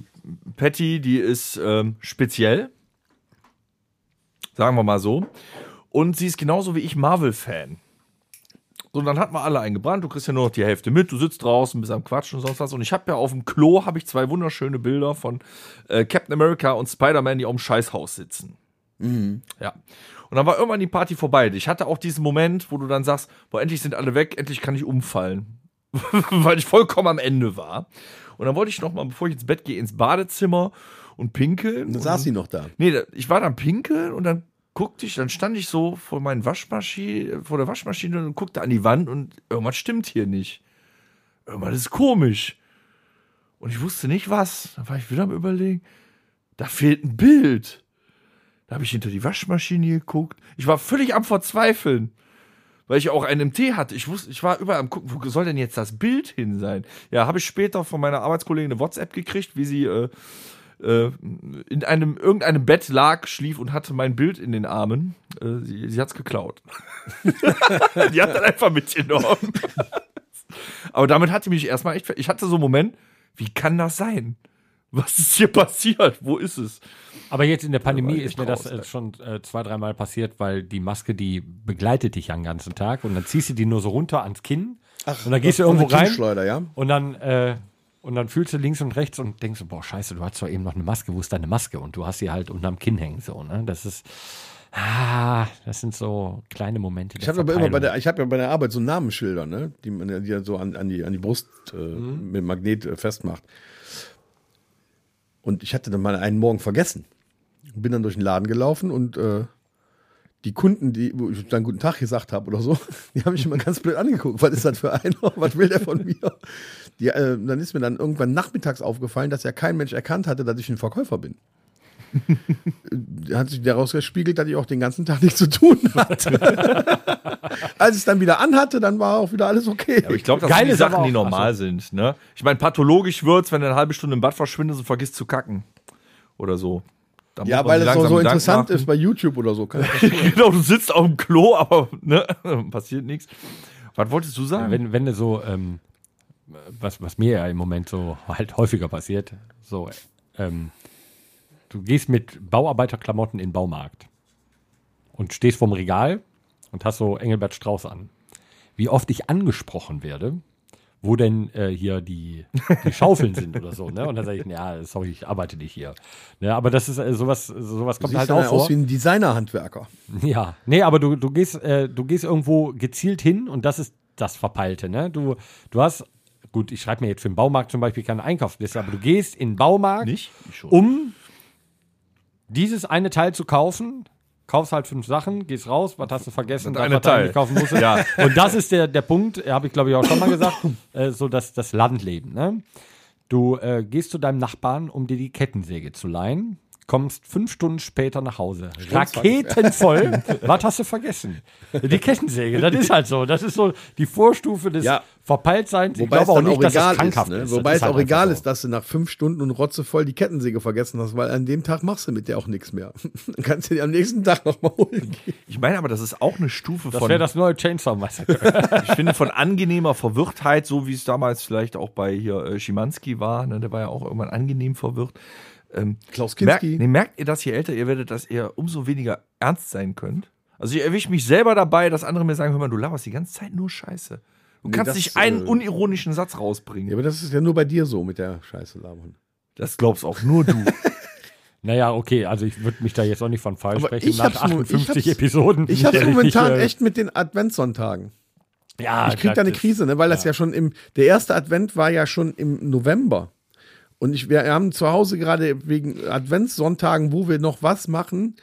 Patty, die ist ähm, speziell. Sagen wir mal so. Und sie ist genauso wie ich Marvel-Fan. So, dann hatten wir alle eingebrannt. Du kriegst ja nur noch die Hälfte mit. Du sitzt draußen, bist am Quatschen und sonst was. Und ich habe ja auf dem Klo habe ich zwei wunderschöne Bilder von äh, Captain America und Spider-Man, die auf dem Scheißhaus sitzen. Ja. Und dann war irgendwann die Party vorbei. Ich hatte auch diesen Moment, wo du dann sagst, boah, endlich sind alle weg, endlich kann ich umfallen. Weil ich vollkommen am Ende war. Und dann wollte ich noch mal, bevor ich ins Bett gehe, ins Badezimmer und pinkeln. Dann saß sie noch da. Nee, ich war dann pinkeln und dann guckte ich, dann stand ich so vor meinen Waschmaschine, vor der Waschmaschine und guckte an die Wand und irgendwas stimmt hier nicht. Irgendwas ist komisch. Und ich wusste nicht was. Dann war ich wieder am überlegen, da fehlt ein Bild. Da habe ich hinter die Waschmaschine geguckt. Ich war völlig am Verzweifeln. Weil ich auch einen MT hatte. Ich wusste, ich war überall am gucken, wo soll denn jetzt das Bild hin sein? Ja, habe ich später von meiner Arbeitskollegin eine WhatsApp gekriegt, wie sie äh, äh, in einem irgendeinem Bett lag, schlief und hatte mein Bild in den Armen. Äh, sie sie hat's geklaut. die hat dann einfach mitgenommen. Aber damit hatte mich erstmal echt. Ich hatte so einen Moment, wie kann das sein? Was ist hier passiert? Wo ist es? Aber jetzt in der Pandemie ist mir das raus, äh, schon äh, zwei, dreimal passiert, weil die Maske, die begleitet dich ja den ganzen Tag und dann ziehst du die nur so runter ans Kinn und dann gehst du irgendwo rein ja? und dann, äh, und dann fühlst du links und rechts und denkst, so, boah, scheiße, du hast doch eben noch eine Maske, wo ist deine Maske? Und du hast sie halt unterm Kinn hängen, so, ne? Das ist, ah, das sind so kleine Momente. Ich habe aber immer bei der, ich habe ja bei der Arbeit so Namensschilder, ne, die man ja- so an, an, die, an die Brust äh, mit Magnet äh, festmacht. Und ich hatte dann mal einen Morgen vergessen. Bin dann durch den Laden gelaufen und äh, die Kunden, die, wo ich dann guten Tag gesagt habe oder so, die haben mich immer ganz blöd angeguckt. Was ist das für einer? Was will der von mir? Die, äh, dann ist mir dann irgendwann nachmittags aufgefallen, dass ja kein Mensch erkannt hatte, dass ich ein Verkäufer bin. hat sich daraus gespiegelt, dass ich auch den ganzen Tag nichts zu tun hatte. Als ich es dann wieder anhatte, dann war auch wieder alles okay. Aber ich glaube, das Geil sind die Sachen, die auch- normal sind. Ne? Ich meine, pathologisch wird's, wenn du eine halbe Stunde im Bad verschwindest und vergisst zu kacken. Oder so. Da ja, weil es so, langsam so interessant machen. ist bei YouTube oder so. Genau, du sitzt auf dem Klo, aber ne, passiert nichts. Was wolltest du sagen? wenn, wenn du so, ähm, was, was mir ja im Moment so halt häufiger passiert, so, ähm, du gehst mit Bauarbeiterklamotten in den Baumarkt und stehst vorm Regal und hast so Engelbert Strauß an. Wie oft ich angesprochen werde, wo denn äh, hier die, die Schaufeln sind oder so, ne? Und dann sage ich, ja, sorry, ich arbeite nicht hier. Ne, aber das ist äh, sowas, sowas kommt halt auch vor. aus wie ein Designerhandwerker. Ja, nee, aber du, du gehst, äh, du gehst irgendwo gezielt hin und das ist das Verpeilte, ne? Du, du hast, gut, ich schreibe mir jetzt für den Baumarkt zum Beispiel keine Einkaufsliste, aber du gehst in den Baumarkt, Nicht? Um dieses eine Teil zu kaufen, kaufst halt fünf Sachen, gehst raus, was hast du vergessen, Das was du Teil. eigentlich kaufen musstest. Ja. Und das ist der, der Punkt, habe ich glaube ich auch schon mal gesagt, äh, so das, das Landleben, ne? Du äh, gehst zu deinem Nachbarn, um dir die Kettensäge zu leihen, kommst fünf Stunden später nach Hause. Raketenvoll. Was hast du vergessen? Die Kettensäge, das ist halt so. Das ist so die Vorstufe des Ja. Verpeiltseins. Ich Wobei es glaube auch nicht, auch dass es egal ist. krankhaft Ne? ist. Wobei Das es halt auch egal einfach ist, dass du nach fünf Stunden und rotzevoll die Kettensäge vergessen hast, weil an dem Tag machst du mit der auch nichts mehr. Dann kannst du die am nächsten Tag nochmal holen. Ich meine aber, das ist auch eine Stufe Das von, wäre das neue Chainsaw Massacre. ich finde, von angenehmer Verwirrtheit, so wie es damals vielleicht auch bei hier äh, Schimanski war, ne, der war ja auch irgendwann angenehm verwirrt. Ähm, Klaus merkt, Kinski. nee, merkt ihr das, je älter ihr werdet, dass ihr umso weniger ernst sein könnt? Also ich erwische mich selber dabei, dass andere mir sagen, hör mal, du laberst die ganze Zeit nur Scheiße. Du Nee, kannst das, nicht einen äh, unironischen Satz rausbringen. Ja, aber das ist ja nur bei dir so mit der Scheiße labern. Das glaubst auch nur du. naja, okay, also ich würde mich da jetzt auch nicht von falsch Aber sprechen ich nach hab's mo- ich 58 hab's- Episoden. Ich habe momentan äh, echt mit den Adventssonntagen. Ja, Ich krieg da eine Krise, ne? weil das ja schon im, der erste Advent war ja schon im November. Und ich, wir haben zu Hause gerade wegen Adventssonntagen, wo wir noch was machen,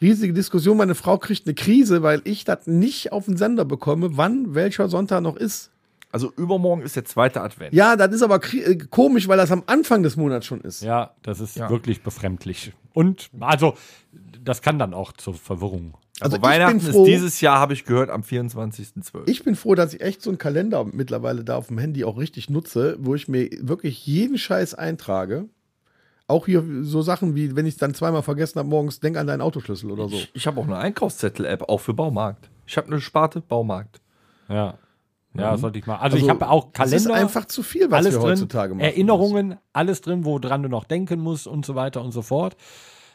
riesige Diskussion. Meine Frau kriegt eine Krise, weil ich das nicht auf den Sender bekomme, wann welcher Sonntag noch ist. Also übermorgen ist der zweite Advent. Ja, das ist aber äh, komisch, weil das am Anfang des Monats schon ist. Ja, das ist Ja. wirklich befremdlich. Und also, das kann dann auch zur Verwirrung. Also Aber Weihnachten froh, ist dieses Jahr, habe ich gehört, am 24.12. Ich bin froh, dass ich echt so einen Kalender mittlerweile da auf dem Handy auch richtig nutze, wo ich mir wirklich jeden Scheiß eintrage. Auch hier so Sachen wie, wenn ich es dann zweimal vergessen habe, morgens, denk an deinen Autoschlüssel oder so. Ich, ich habe auch eine Einkaufszettel-App, auch für Baumarkt. Ich habe eine Sparte Baumarkt. Ja. Ja, sollte ich mal. Also, Also, ich habe auch Es Kalender. ist einfach zu viel, was alles wir drin, heutzutage machen. Erinnerungen, alles drin, woran du noch denken musst und so weiter und so fort.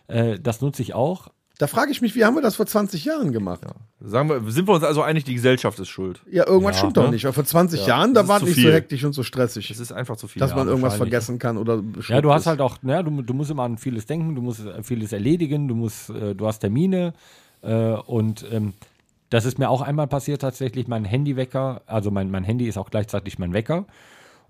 Äh, das nutze ich auch. Da frage ich mich, wie haben wir das vor 20 Jahren gemacht? Ja, Sagen wir, sind wir uns also einig, die Gesellschaft ist schuld. irgendwas Ja, stimmt doch ne? nicht. Aber vor 20 Jahren, das da war es nicht so viel. hektisch und so stressig, Es ist einfach zu viel. dass man irgendwas vergessen kann oder Ja, du hast ist. halt auch, ne, du, du musst immer an vieles denken, du musst vieles erledigen, du musst, äh, du hast Termine äh, und ähm, das ist mir auch einmal passiert tatsächlich, mein Handywecker, also mein, mein Handy ist auch gleichzeitig mein Wecker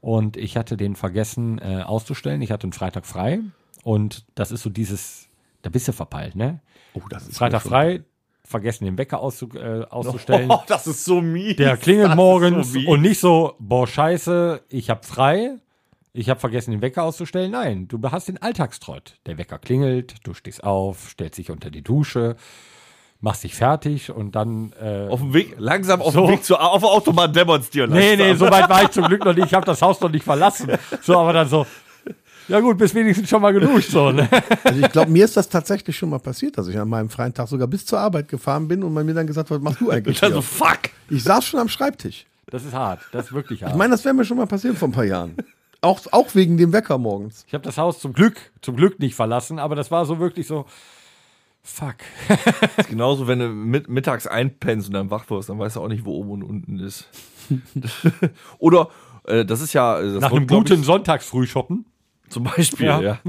und ich hatte den vergessen äh, auszustellen. Ich hatte einen Freitag frei Und das ist so dieses, da bist du verpeilt, ne? Oh, das ist Freitag frei, vergessen den Wecker auszu, äh, auszustellen. Oh, das ist so mies. Der klingelt Das morgens so und nicht so, boah, scheiße, ich hab frei, ich hab vergessen, den Wecker auszustellen. Nein, du hast den Alltagstrott. Der Wecker klingelt, du stehst auf, stellst dich unter die Dusche, machst dich fertig und dann. Äh, auf dem Weg, langsam auf So. dem Weg zur auf der Autobahn demonstrieren. nee, nee, so weit war ich zum Glück noch nicht. Ich habe das Haus noch nicht verlassen. So, aber dann so. Ja gut, bist wenigstens schon mal geduscht. So, ne? Also ich glaube, mir ist das tatsächlich schon mal passiert, dass ich an meinem freien Tag sogar bis zur Arbeit gefahren bin und man mir dann gesagt hat, was machst du eigentlich? Also Hier? fuck. Ich saß schon am Schreibtisch. Das ist hart. Das ist wirklich hart. Ich meine, das wäre mir schon mal passiert vor ein paar Jahren. Auch, auch wegen dem Wecker morgens. Ich habe das Haus zum Glück, zum Glück nicht verlassen, aber das war so wirklich so. Fuck. Genauso, wenn du mit, mittags einpennst und dann wach wirst, dann weißt du auch nicht, wo oben und unten ist. Oder, äh, das ist ja. äh, Das Nach wurde, einem guten ich, Sonntagsfrühshoppen. Zum Beispiel, ja. Ja.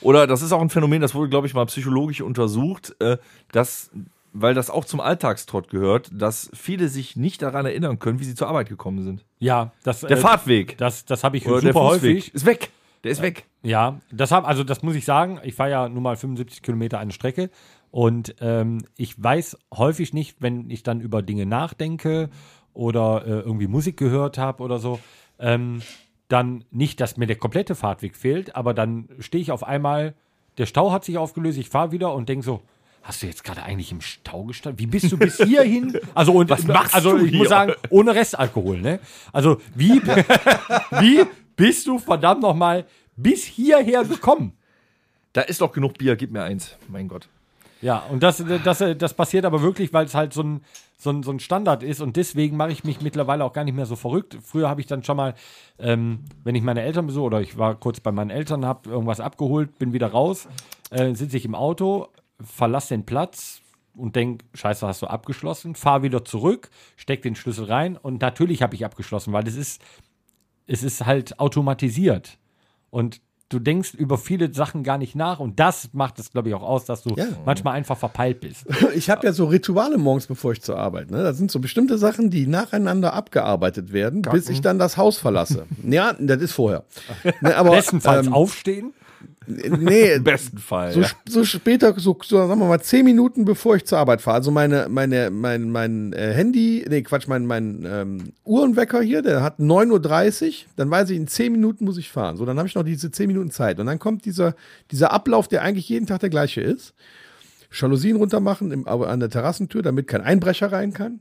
Oder das ist auch ein Phänomen, das wurde, glaube ich, mal psychologisch untersucht, äh, dass, weil das auch zum Alltagstrott gehört, dass viele sich nicht daran erinnern können, wie sie zur Arbeit gekommen sind. Ja, das, Der äh, Fahrtweg Das, das habe ich oder super häufig. ist weg. Der ist weg. Ja, das hab, also das muss ich sagen. Ich fahre ja nun mal 75 Kilometer eine Strecke und ähm, ich weiß häufig nicht, wenn ich dann über Dinge nachdenke oder äh, irgendwie Musik gehört habe oder so, ähm, dann nicht, dass mir der komplette Fahrtweg fehlt, aber dann stehe ich auf einmal, der Stau hat sich aufgelöst, ich fahre wieder und denke so, Hast du jetzt gerade eigentlich im Stau gestanden? Wie bist du bis hierhin? Also, und, Was machst also du ich hier? muss sagen, ohne Restalkohol, ne? Also, wie, wie bist du verdammt nochmal bis hierher gekommen? Da ist doch genug Bier, gib mir eins. Mein Gott. Ja, und das, das, das passiert aber wirklich, weil es halt so ein, so, ein, so ein Standard ist und deswegen mache ich mich mittlerweile auch gar nicht mehr so verrückt. Früher habe ich dann schon mal, ähm, wenn ich meine Eltern besuche oder ich war kurz bei meinen Eltern, habe irgendwas abgeholt, bin wieder raus, äh, sitze ich im Auto, verlasse den Platz und denk, scheiße, hast du abgeschlossen, fahr wieder zurück, steck den Schlüssel rein und natürlich habe ich abgeschlossen, weil es ist, es ist halt automatisiert und du denkst über viele Sachen gar nicht nach und das macht es, glaube ich, auch aus, dass du Ja. manchmal einfach verpeilt bist. Ich habe ja so Rituale morgens, bevor ich zur Arbeit. Ne? Das sind so bestimmte Sachen, die nacheinander abgearbeitet werden, bis ich dann das Haus verlasse. ja, das ist vorher. Ne, aber, Bestenfalls ähm, aufstehen. Nee, Im besten Fall. so, ja. so später, so, so sagen wir mal, zehn Minuten bevor ich zur Arbeit fahre. Also meine, meine, mein, mein äh, Handy, nee, Quatsch, mein, mein ähm, Uhrenwecker hier, der hat 9.30 Uhr, dann weiß ich, in zehn Minuten muss ich fahren. So, dann habe ich noch diese zehn Minuten Zeit. Und dann kommt dieser, dieser Ablauf, der eigentlich jeden Tag der gleiche ist. Jalousien runter machen im, aber an der Terrassentür, damit kein Einbrecher rein kann.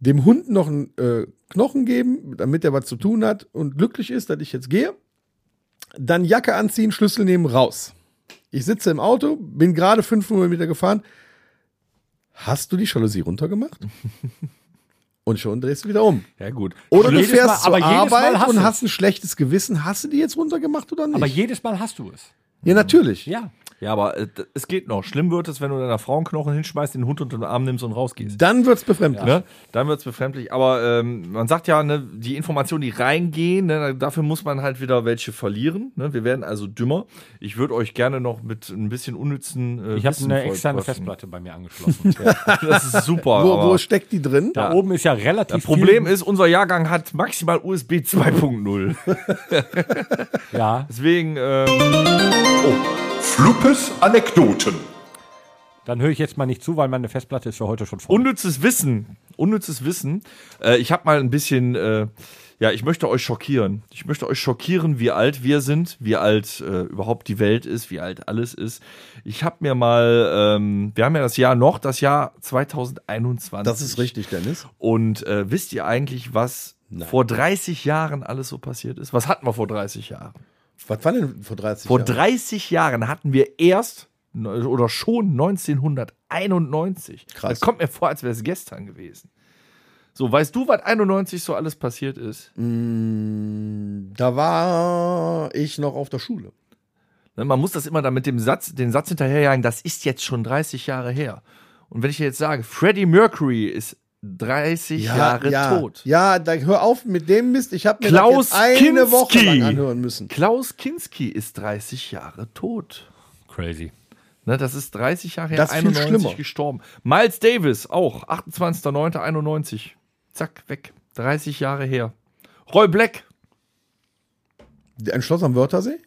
Dem Hund noch einen äh, Knochen geben, damit er was zu tun hat und glücklich ist, dass ich jetzt gehe. Dann Jacke anziehen, Schlüssel nehmen, raus. Ich sitze im Auto, bin gerade 500 Meter gefahren. Hast du die Jalousie runtergemacht? Und schon drehst du wieder um. ja, gut. Oder du fährst Mal- zur Arbeit und hast ein schlechtes Gewissen. Hast du die jetzt runtergemacht oder nicht? Aber jedes Mal hast du es. Ja, natürlich. Ja. Ja, aber äh, es geht noch. Schlimm wird es, wenn du deiner Frau einen Knochen hinschmeißt, den Hund unter den Arm nimmst und rausgehst. Dann wird's befremdlich. Ne? Dann wird's befremdlich. Aber ähm, man sagt ja, ne, die Informationen, die reingehen, ne, dafür muss man halt wieder welche verlieren. Ne? Wir werden also dümmer. Ich würde euch gerne noch mit ein bisschen unnützen. Äh, Ich habe eine externe. Festplatte bei mir angeschlossen. Das ist super. Wo, aber wo steckt die drin? Da oben ist ja relativ das Problem viel, ist, unser Jahrgang hat maximal USB 2.0. Ja, Deswegen, ähm, Fluppes Anekdoten. dann höre ich jetzt mal nicht zu, weil meine Festplatte ist für heute schon voll. unnützes Wissen. Unnützes Wissen. Äh, ich habe mal ein bisschen, äh, ja, ich möchte euch schockieren. Ich möchte euch schockieren, wie alt wir sind, wie alt äh, überhaupt die Welt ist, wie alt alles ist. Ich habe mir mal, ähm, wir haben ja das Jahr noch, das Jahr 2021. Das ist richtig, Dennis. Und äh, wisst ihr eigentlich, was vor 30 Jahren alles so passiert ist? Was hatten wir vor 30 Jahren? Was war denn vor 30 Vor Jahren? 30 Jahren hatten wir erst oder schon 1991. Krass. Das kommt mir vor, als wäre es gestern gewesen. So, weißt du, was 91 so alles passiert ist? Da war ich noch auf der Schule. Ne, Man muss das immer dann mit dem Satz, den Satz hinterherjagen, das ist jetzt schon 30 Jahre her. Und wenn ich jetzt sage, Freddie Mercury ist 30 Jahre ja, tot. Ja, da hör auf mit dem Mist. Ich habe mir Klaus das jetzt eine Woche Kinski. lang anhören müssen. Klaus Kinski ist 30 Jahre tot. Crazy. Ne, das ist 30 Jahre her, Das ist viel 91 schlimmer. gestorben. Miles Davis auch, 28.09.91. Zack, weg. 30 Jahre her. Roy Black. Ein Schloss am Wörthersee?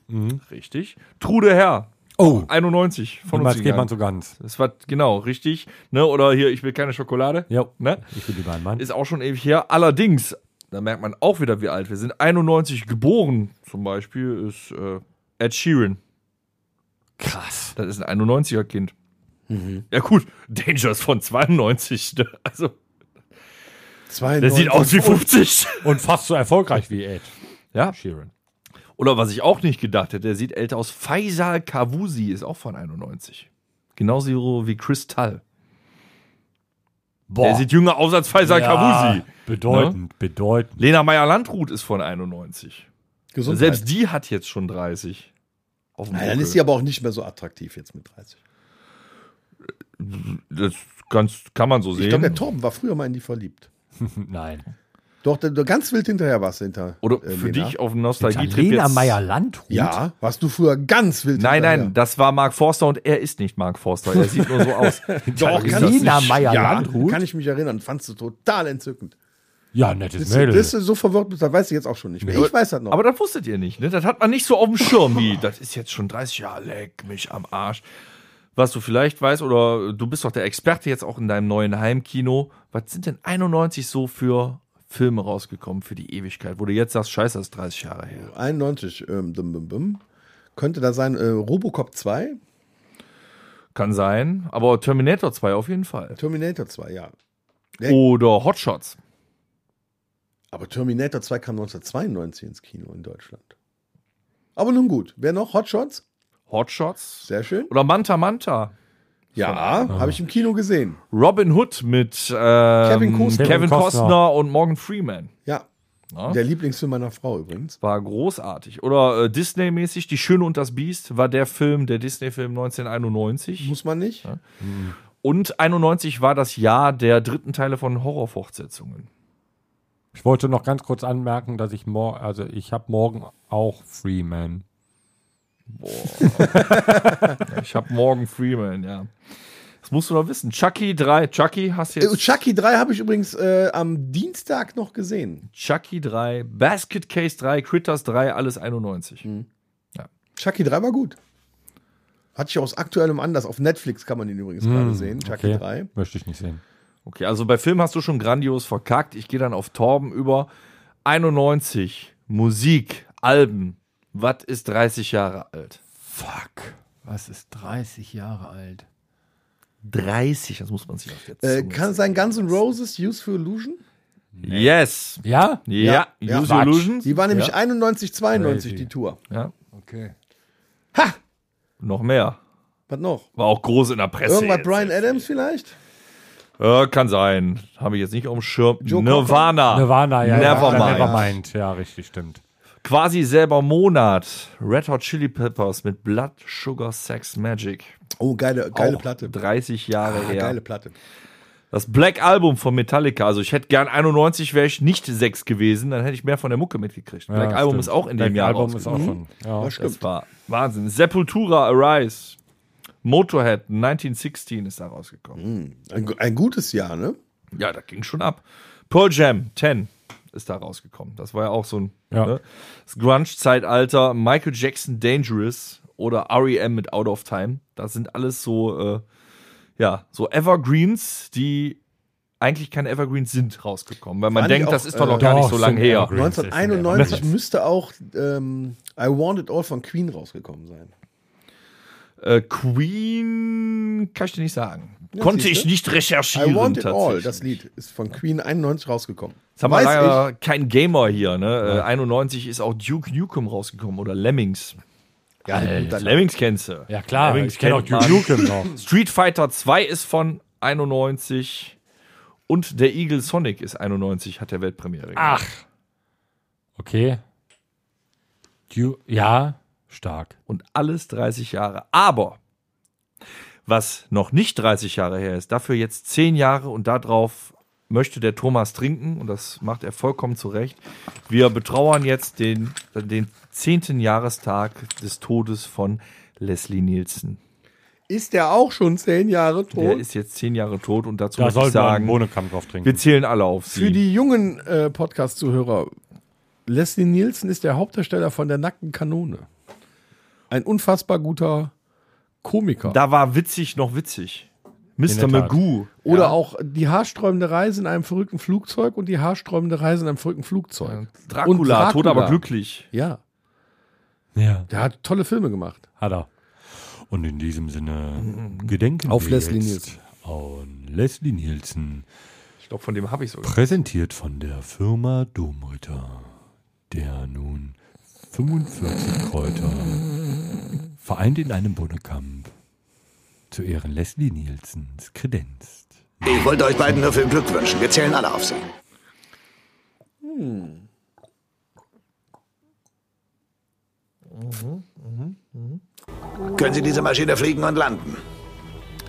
Richtig. Trude Herr. Oh, 91 von uns geht man so ganz. Das war genau richtig. Ne? Oder hier, ich will keine Schokolade. Ja, Ne? ich bin lieber ein Mann. Ist auch schon ewig her. Allerdings, da merkt man auch wieder, wie alt wir sind. 91 geboren, zum Beispiel, ist äh, Ed Sheeran. Krass. Das ist ein 91er Kind. Ja gut, Danger ist von 92. ne? Also, der 92. sieht aus wie 50. Und fast so erfolgreich wie Ed Ja. Sheeran. Oder was ich auch nicht gedacht hätte, der sieht älter aus. Faisal Kavusi ist auch von 91. Genauso wie Kristall. Boah. Der sieht jünger aus als Faisal Kavusi. Bedeutend, bedeutend. Lena Meyer-Landrut ist von 91. Gesundheit. Selbst die hat jetzt schon 30. Auf dem Nein, dann ist sie aber auch nicht mehr so attraktiv jetzt mit 30. Das kann man so Ich glaube, der sehen. Torben war früher mal in die verliebt. Nein. Doch, der ganz wild hinterher warst du hinter. Oder äh, für Lena. dich auf dem Nostalgie-Trip Lena jetzt. Meyer-Landrut? Ja, warst du früher ganz wild Nein, hinterher. nein, das war Mark Forster und er ist nicht Mark Forster. Er sieht nur so aus. Doch, Lena Meyer-Landrut? Ja, kann ich mich erinnern. Fandst du total entzückend. Ja, nettes Bist du, Mädel. bist du so verwirrt das weiß ich jetzt auch schon nicht mehr. Ich weiß das noch. Aber das wusstet ihr nicht, ne? Das hat man nicht so auf dem Schirm wie, das ist jetzt schon 30 Jahre, leck mich am Arsch. Was du vielleicht weißt, oder du bist doch der Experte jetzt auch in deinem neuen Heimkino. Was sind denn 91 so für Filme rausgekommen für die Ewigkeit, wo du jetzt sagst, scheiße, das ist 30 Jahre her. 91, ähm, dum, dum, dum. könnte da sein äh, Robocop 2, Kann sein, aber Terminator 2 auf jeden Fall. Terminator 2, ja. Oder Hotshots. Aber Terminator 2 kam 1992 ins Kino in Deutschland. Aber nun gut. Wer noch? Hotshots? Hotshots. Sehr schön. Oder Manta Manta. Ja, habe ich im Kino gesehen. Robin Hood mit ähm, Kevin Costner. Kevin Costner. Und Morgan Freeman. Ja. Ja. Der Lieblingsfilm meiner Frau übrigens. War großartig. Oder äh, Disney-mäßig, Die Schöne und das Biest war der Film, der Disney-Film 1991. Muss man nicht. Und 91 war das Jahr der dritten Teile von Horrorfortsetzungen. Ich wollte noch ganz kurz anmerken, dass ich morgen, also ich habe morgen auch Freeman. Ich habe Morgan Freeman, ja. Das musst du doch wissen. Chucky 3, Chucky hast du Äh, jetzt. Chucky 3 habe ich übrigens äh, am Dienstag noch gesehen. Chucky 3, Basket Case 3, Critters 3, alles 91. Chucky 3 war gut. Hatte ich aus aktuellem Anlass. Auf Netflix kann man ihn übrigens gerade sehen. Chucky Okay. 3. Möchte ich nicht sehen. Okay, also bei Film hast du schon grandios verkackt. Ich gehe dann auf Torben über 91. Musik, Alben. Was ist 30 Jahre alt? Fuck. Was ist 30 Jahre alt? 30, das muss man sich auf der Äh, kann sein Guns N' Roses Use for Illusion? Yes. Ja? Ja, Ja. Use Quatsch. Illusions. Die war nämlich ja. 91, 92 Crazy. die Tour. ja. Okay. Ha! Noch mehr. Was noch? War auch groß in der Presse. Irgendwas jetzt. Brian Adams vielleicht? Ja, kann sein. Habe ich jetzt nicht auf dem Schirm. Joe Nirvana. Nirvana, ja. Nevermind. ja, Nevermind. Ja, richtig, stimmt. Quasi selber Monat. Red Hot Chili Peppers mit Blood, Sugar, Sex, Magic. Oh, geile, geile Auch Platte. 30 Jahre Ah, her. geile Platte. Das Black Album von Metallica. Also ich hätte gern 91 wäre ich nicht sechs gewesen, dann hätte ich mehr von der Mucke mitgekriegt. Black ja, Album stimmt. ist auch in Black dem Jahr Album ist rausgekommen. auch schon. Ja. Das stimmt. Das war Wahnsinn. Sepultura Arise. Motorhead 1916 ist da rausgekommen. Ein, gu- ein gutes Jahr, ne? Ja, das ging schon ab. Pearl Jam 10 ist da rausgekommen. Das war ja auch so ein Ja. ne? das Grunge-Zeitalter. Michael Jackson Dangerous oder REM mit Out of Time. Das sind alles so, äh, ja, so Evergreens, die eigentlich keine Evergreens sind, rausgekommen. Weil man denkt, auch, das ist doch noch äh, gar nicht so lange her. Evergreens. 1991 müsste auch ähm, I Want It All von Queen rausgekommen sein. Äh, Queen kann ich dir nicht sagen. Konnte siehste. ich nicht recherchieren. I Want It All, das Lied, ist von Queen 91 rausgekommen. Jetzt haben wir Weiß leider kein Gamer hier. Ne? Äh, 91 ist auch Duke Nukem rausgekommen oder Lemmings. Ja, Alter, Lemmings kennst du. Ja, klar. Lemmings Ich kenne auch Duke. Nukem noch. Street Fighter 2 ist von 91 und der Eagle Sonic ist 91, hat der Weltpremiere. Ach. Okay. Du, ja, stark. Und alles 30 Jahre. Aber was noch nicht 30 Jahre her ist, dafür jetzt 10 Jahre und darauf möchte der Thomas trinken und das macht er vollkommen zu Recht. Wir betrauern jetzt den, den 10. Jahrestag des Todes von Leslie Nielsen. ist der auch schon zehn Jahre Der tot? ist jetzt 10 Jahre tot und dazu Da muss ich sollten wir einen sagen, Bohnenkamm drauf trinken. wir zählen alle auf sie. Für die jungen äh, Podcast-Zuhörer, Leslie Nielsen ist der Hauptdarsteller von der nackten Kanone. Ein unfassbar guter Komiker. Da war witzig noch witzig. Mr. Magoo. Oder auch die haarsträubende Reise in einem verrückten Flugzeug und die haarsträubende Reise in einem verrückten Flugzeug. Dracula, Und Dracula. tot aber glücklich. Ja, Ja. der hat tolle Filme gemacht. Hat er. Und in diesem Sinne gedenken Auf wir Leslie jetzt Nielsen. An Leslie Nielsen, Ich glaube, von dem habe ich sogar. präsentiert von der Firma Domritter, der nun 45 Kräuter vereint in einem Bonnekamp zu Ehren Leslie Nielsens kredenzt. Ich wollte euch beiden nur viel Glück wünschen. Wir zählen alle auf Sie. Können Sie diese Maschine fliegen und landen?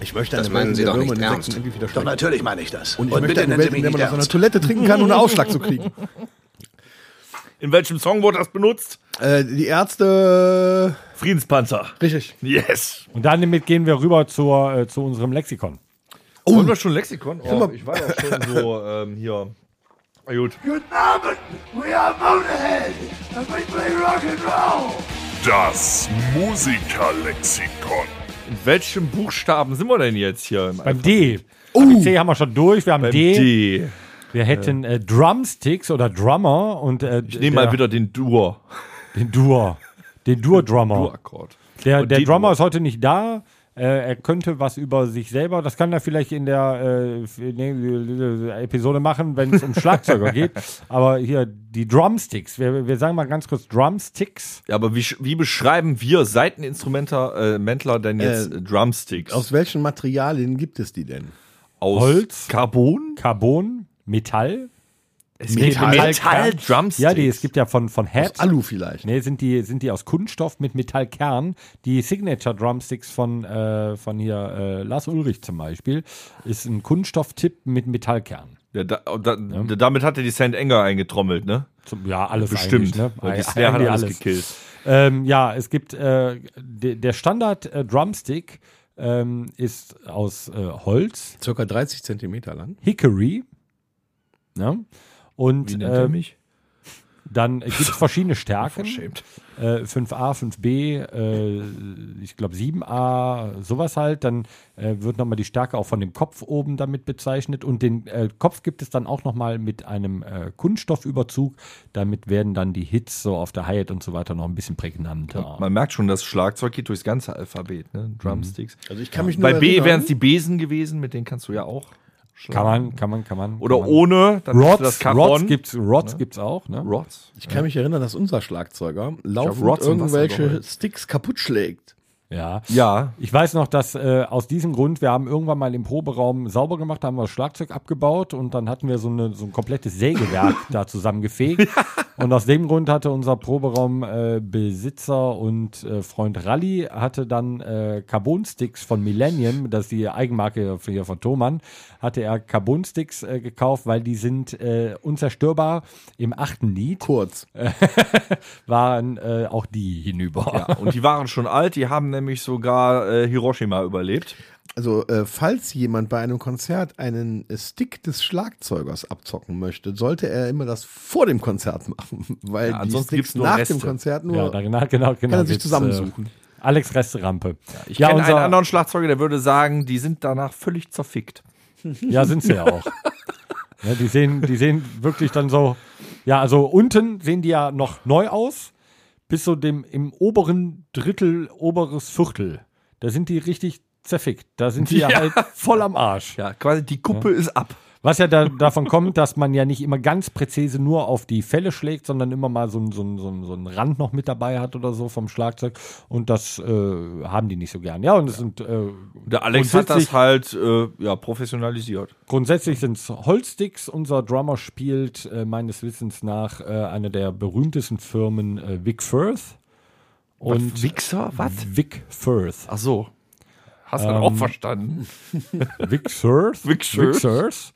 Ich möchte Das eine meinen Sie in doch Würmer nicht ernst. Doch natürlich meine ich das. Und ich und möchte bitte eine nennen Welt, Sie in mich der man nicht aus einer ernst. Toilette trinken kann, ohne Ausschlag zu kriegen. In welchem Song wurde das benutzt? Äh, die Ärzte. Friedenspanzer. Richtig. Yes. Und damit gehen wir rüber zur, äh, zu unserem Lexikon. Oh. Wollen wir schon Lexikon? Oh, ich war doch schon so ähm, hier. Na gut. Das Musikerlexikon. In welchem Buchstaben sind wir denn jetzt hier? Im Beim D. Uh. C haben wir schon durch. Wir haben Beim D. D. Wir hätten äh, Drumsticks oder Drummer und äh, Ich nehme mal wieder den Dur. den Dur. Den Dur-Drummer. Dur-Akkord. Der, der Drummer Dur. ist heute nicht da. Äh, er könnte was über sich selber, das kann er vielleicht in der äh, Episode machen, wenn es um Schlagzeuger geht. Aber hier die Drumsticks, wir, wir sagen mal ganz kurz Drumsticks. Ja, aber wie, sch- wie beschreiben wir Seiteninstrumenter äh, Mäntler denn jetzt Äh, Drumsticks? Aus welchen Materialien gibt es die denn? Aus Holz? Carbon? Carbon, Metall. Es gibt Metall- Metall-Drumsticks. Ja, die, es gibt ja von, von Aus Head. Alu vielleicht. Nee, sind die, sind die aus Kunststoff mit Metallkern. Die Signature Drumsticks von, äh, von hier äh, Lars Ulrich zum Beispiel ist ein Kunststofftipp mit Metallkern. Ja, da, da, Damit hat er die St. Enger eingetrommelt, ne? Zum, ja, alles Bestimmt. ne? Weil die Snare hat eigentlich alles gekillt. Ähm, ja, es gibt äh, de, der Standard äh, Drumstick ähm, ist aus äh, Holz, Circa 30 Zentimeter lang. Hickory. Ja? Und Wie nennt er ähm, mich? dann gibt es verschiedene Stärken. Verschämt. Äh, 5a, 5b, äh, ich glaube 7a, sowas halt. Dann äh, wird nochmal die Stärke auch von dem Kopf oben damit bezeichnet. Und den äh, Kopf gibt es dann auch nochmal mit einem äh, Kunststoffüberzug. Damit werden dann die Hits so auf der Hi-Hat und so weiter noch ein bisschen prägnanter. Man merkt schon, das Schlagzeug geht durchs ganze Alphabet, ne? Drumsticks. Also ich kann mich nur Bei B wären es die Besen gewesen, mit denen kannst du ja auch. Kann man, kann man, kann man. Oder kann man. ohne, dann Rods, das Carbon. Rods gibt's, Rods gibt's auch, ne? Rods. Ich kann mich erinnern, dass unser Schlagzeuger laufend irgendwelche. Sticks kaputt schlägt. Ja. Ja. Ich weiß noch, dass äh, aus diesem Grund, wir haben irgendwann mal im Proberaum sauber gemacht, haben wir das Schlagzeug abgebaut und dann hatten wir so, eine, so ein komplettes Sägewerk da zusammengefegt. Und aus dem Grund hatte unser Proberaum äh, und äh, Freund Rally hatte dann äh, Carbon-Sticks von Millennium, das ist die Eigenmarke hier von Thomann, hatte er Carbon-Sticks äh, gekauft, weil die sind äh, unzerstörbar. Im achten Lied Kurz. waren äh, auch die hinüber. Ja, und die waren schon alt, die haben nämlich sogar äh, Hiroshima überlebt. Also, äh, falls jemand bei einem Konzert einen äh, Stick des Schlagzeugers abzocken möchte, sollte er immer das vor dem Konzert machen, weil Ja, die Sticks gibt's nur nach Reste. dem Konzert nur Ja, da, genau, genau, genau. kann er sich Jetzt, zusammensuchen. Äh, Alex Resterampe. Ich ja, kenne unser, einen anderen Schlagzeuger, der würde sagen, die sind danach völlig zerfickt. ja, sind sie ja auch. ja, die, sehen, die sehen wirklich dann so, ja, also unten sehen die ja noch neu aus, bis so dem im oberen Drittel, oberes Viertel. Da sind die richtig zerfickt. Da sind die ja, Ja. halt voll am Arsch. Ja, quasi die Kuppe ist ab. Was ja da, davon kommt, dass man ja nicht immer ganz präzise nur auf die Fälle schlägt, sondern immer mal so, so, so, so einen Rand noch mit dabei hat oder so vom Schlagzeug. Und das äh, haben die nicht so gern. Ja, und es sind äh, Der Alex hat das halt äh, ja, professionalisiert. Grundsätzlich sind es Holzsticks. Unser Drummer spielt äh, meines Wissens nach äh, eine der berühmtesten Firmen äh, Vic Firth. Und Wichser? Was? Vic Firth. Ach so. Hast du dann auch verstanden? Firth. Firth.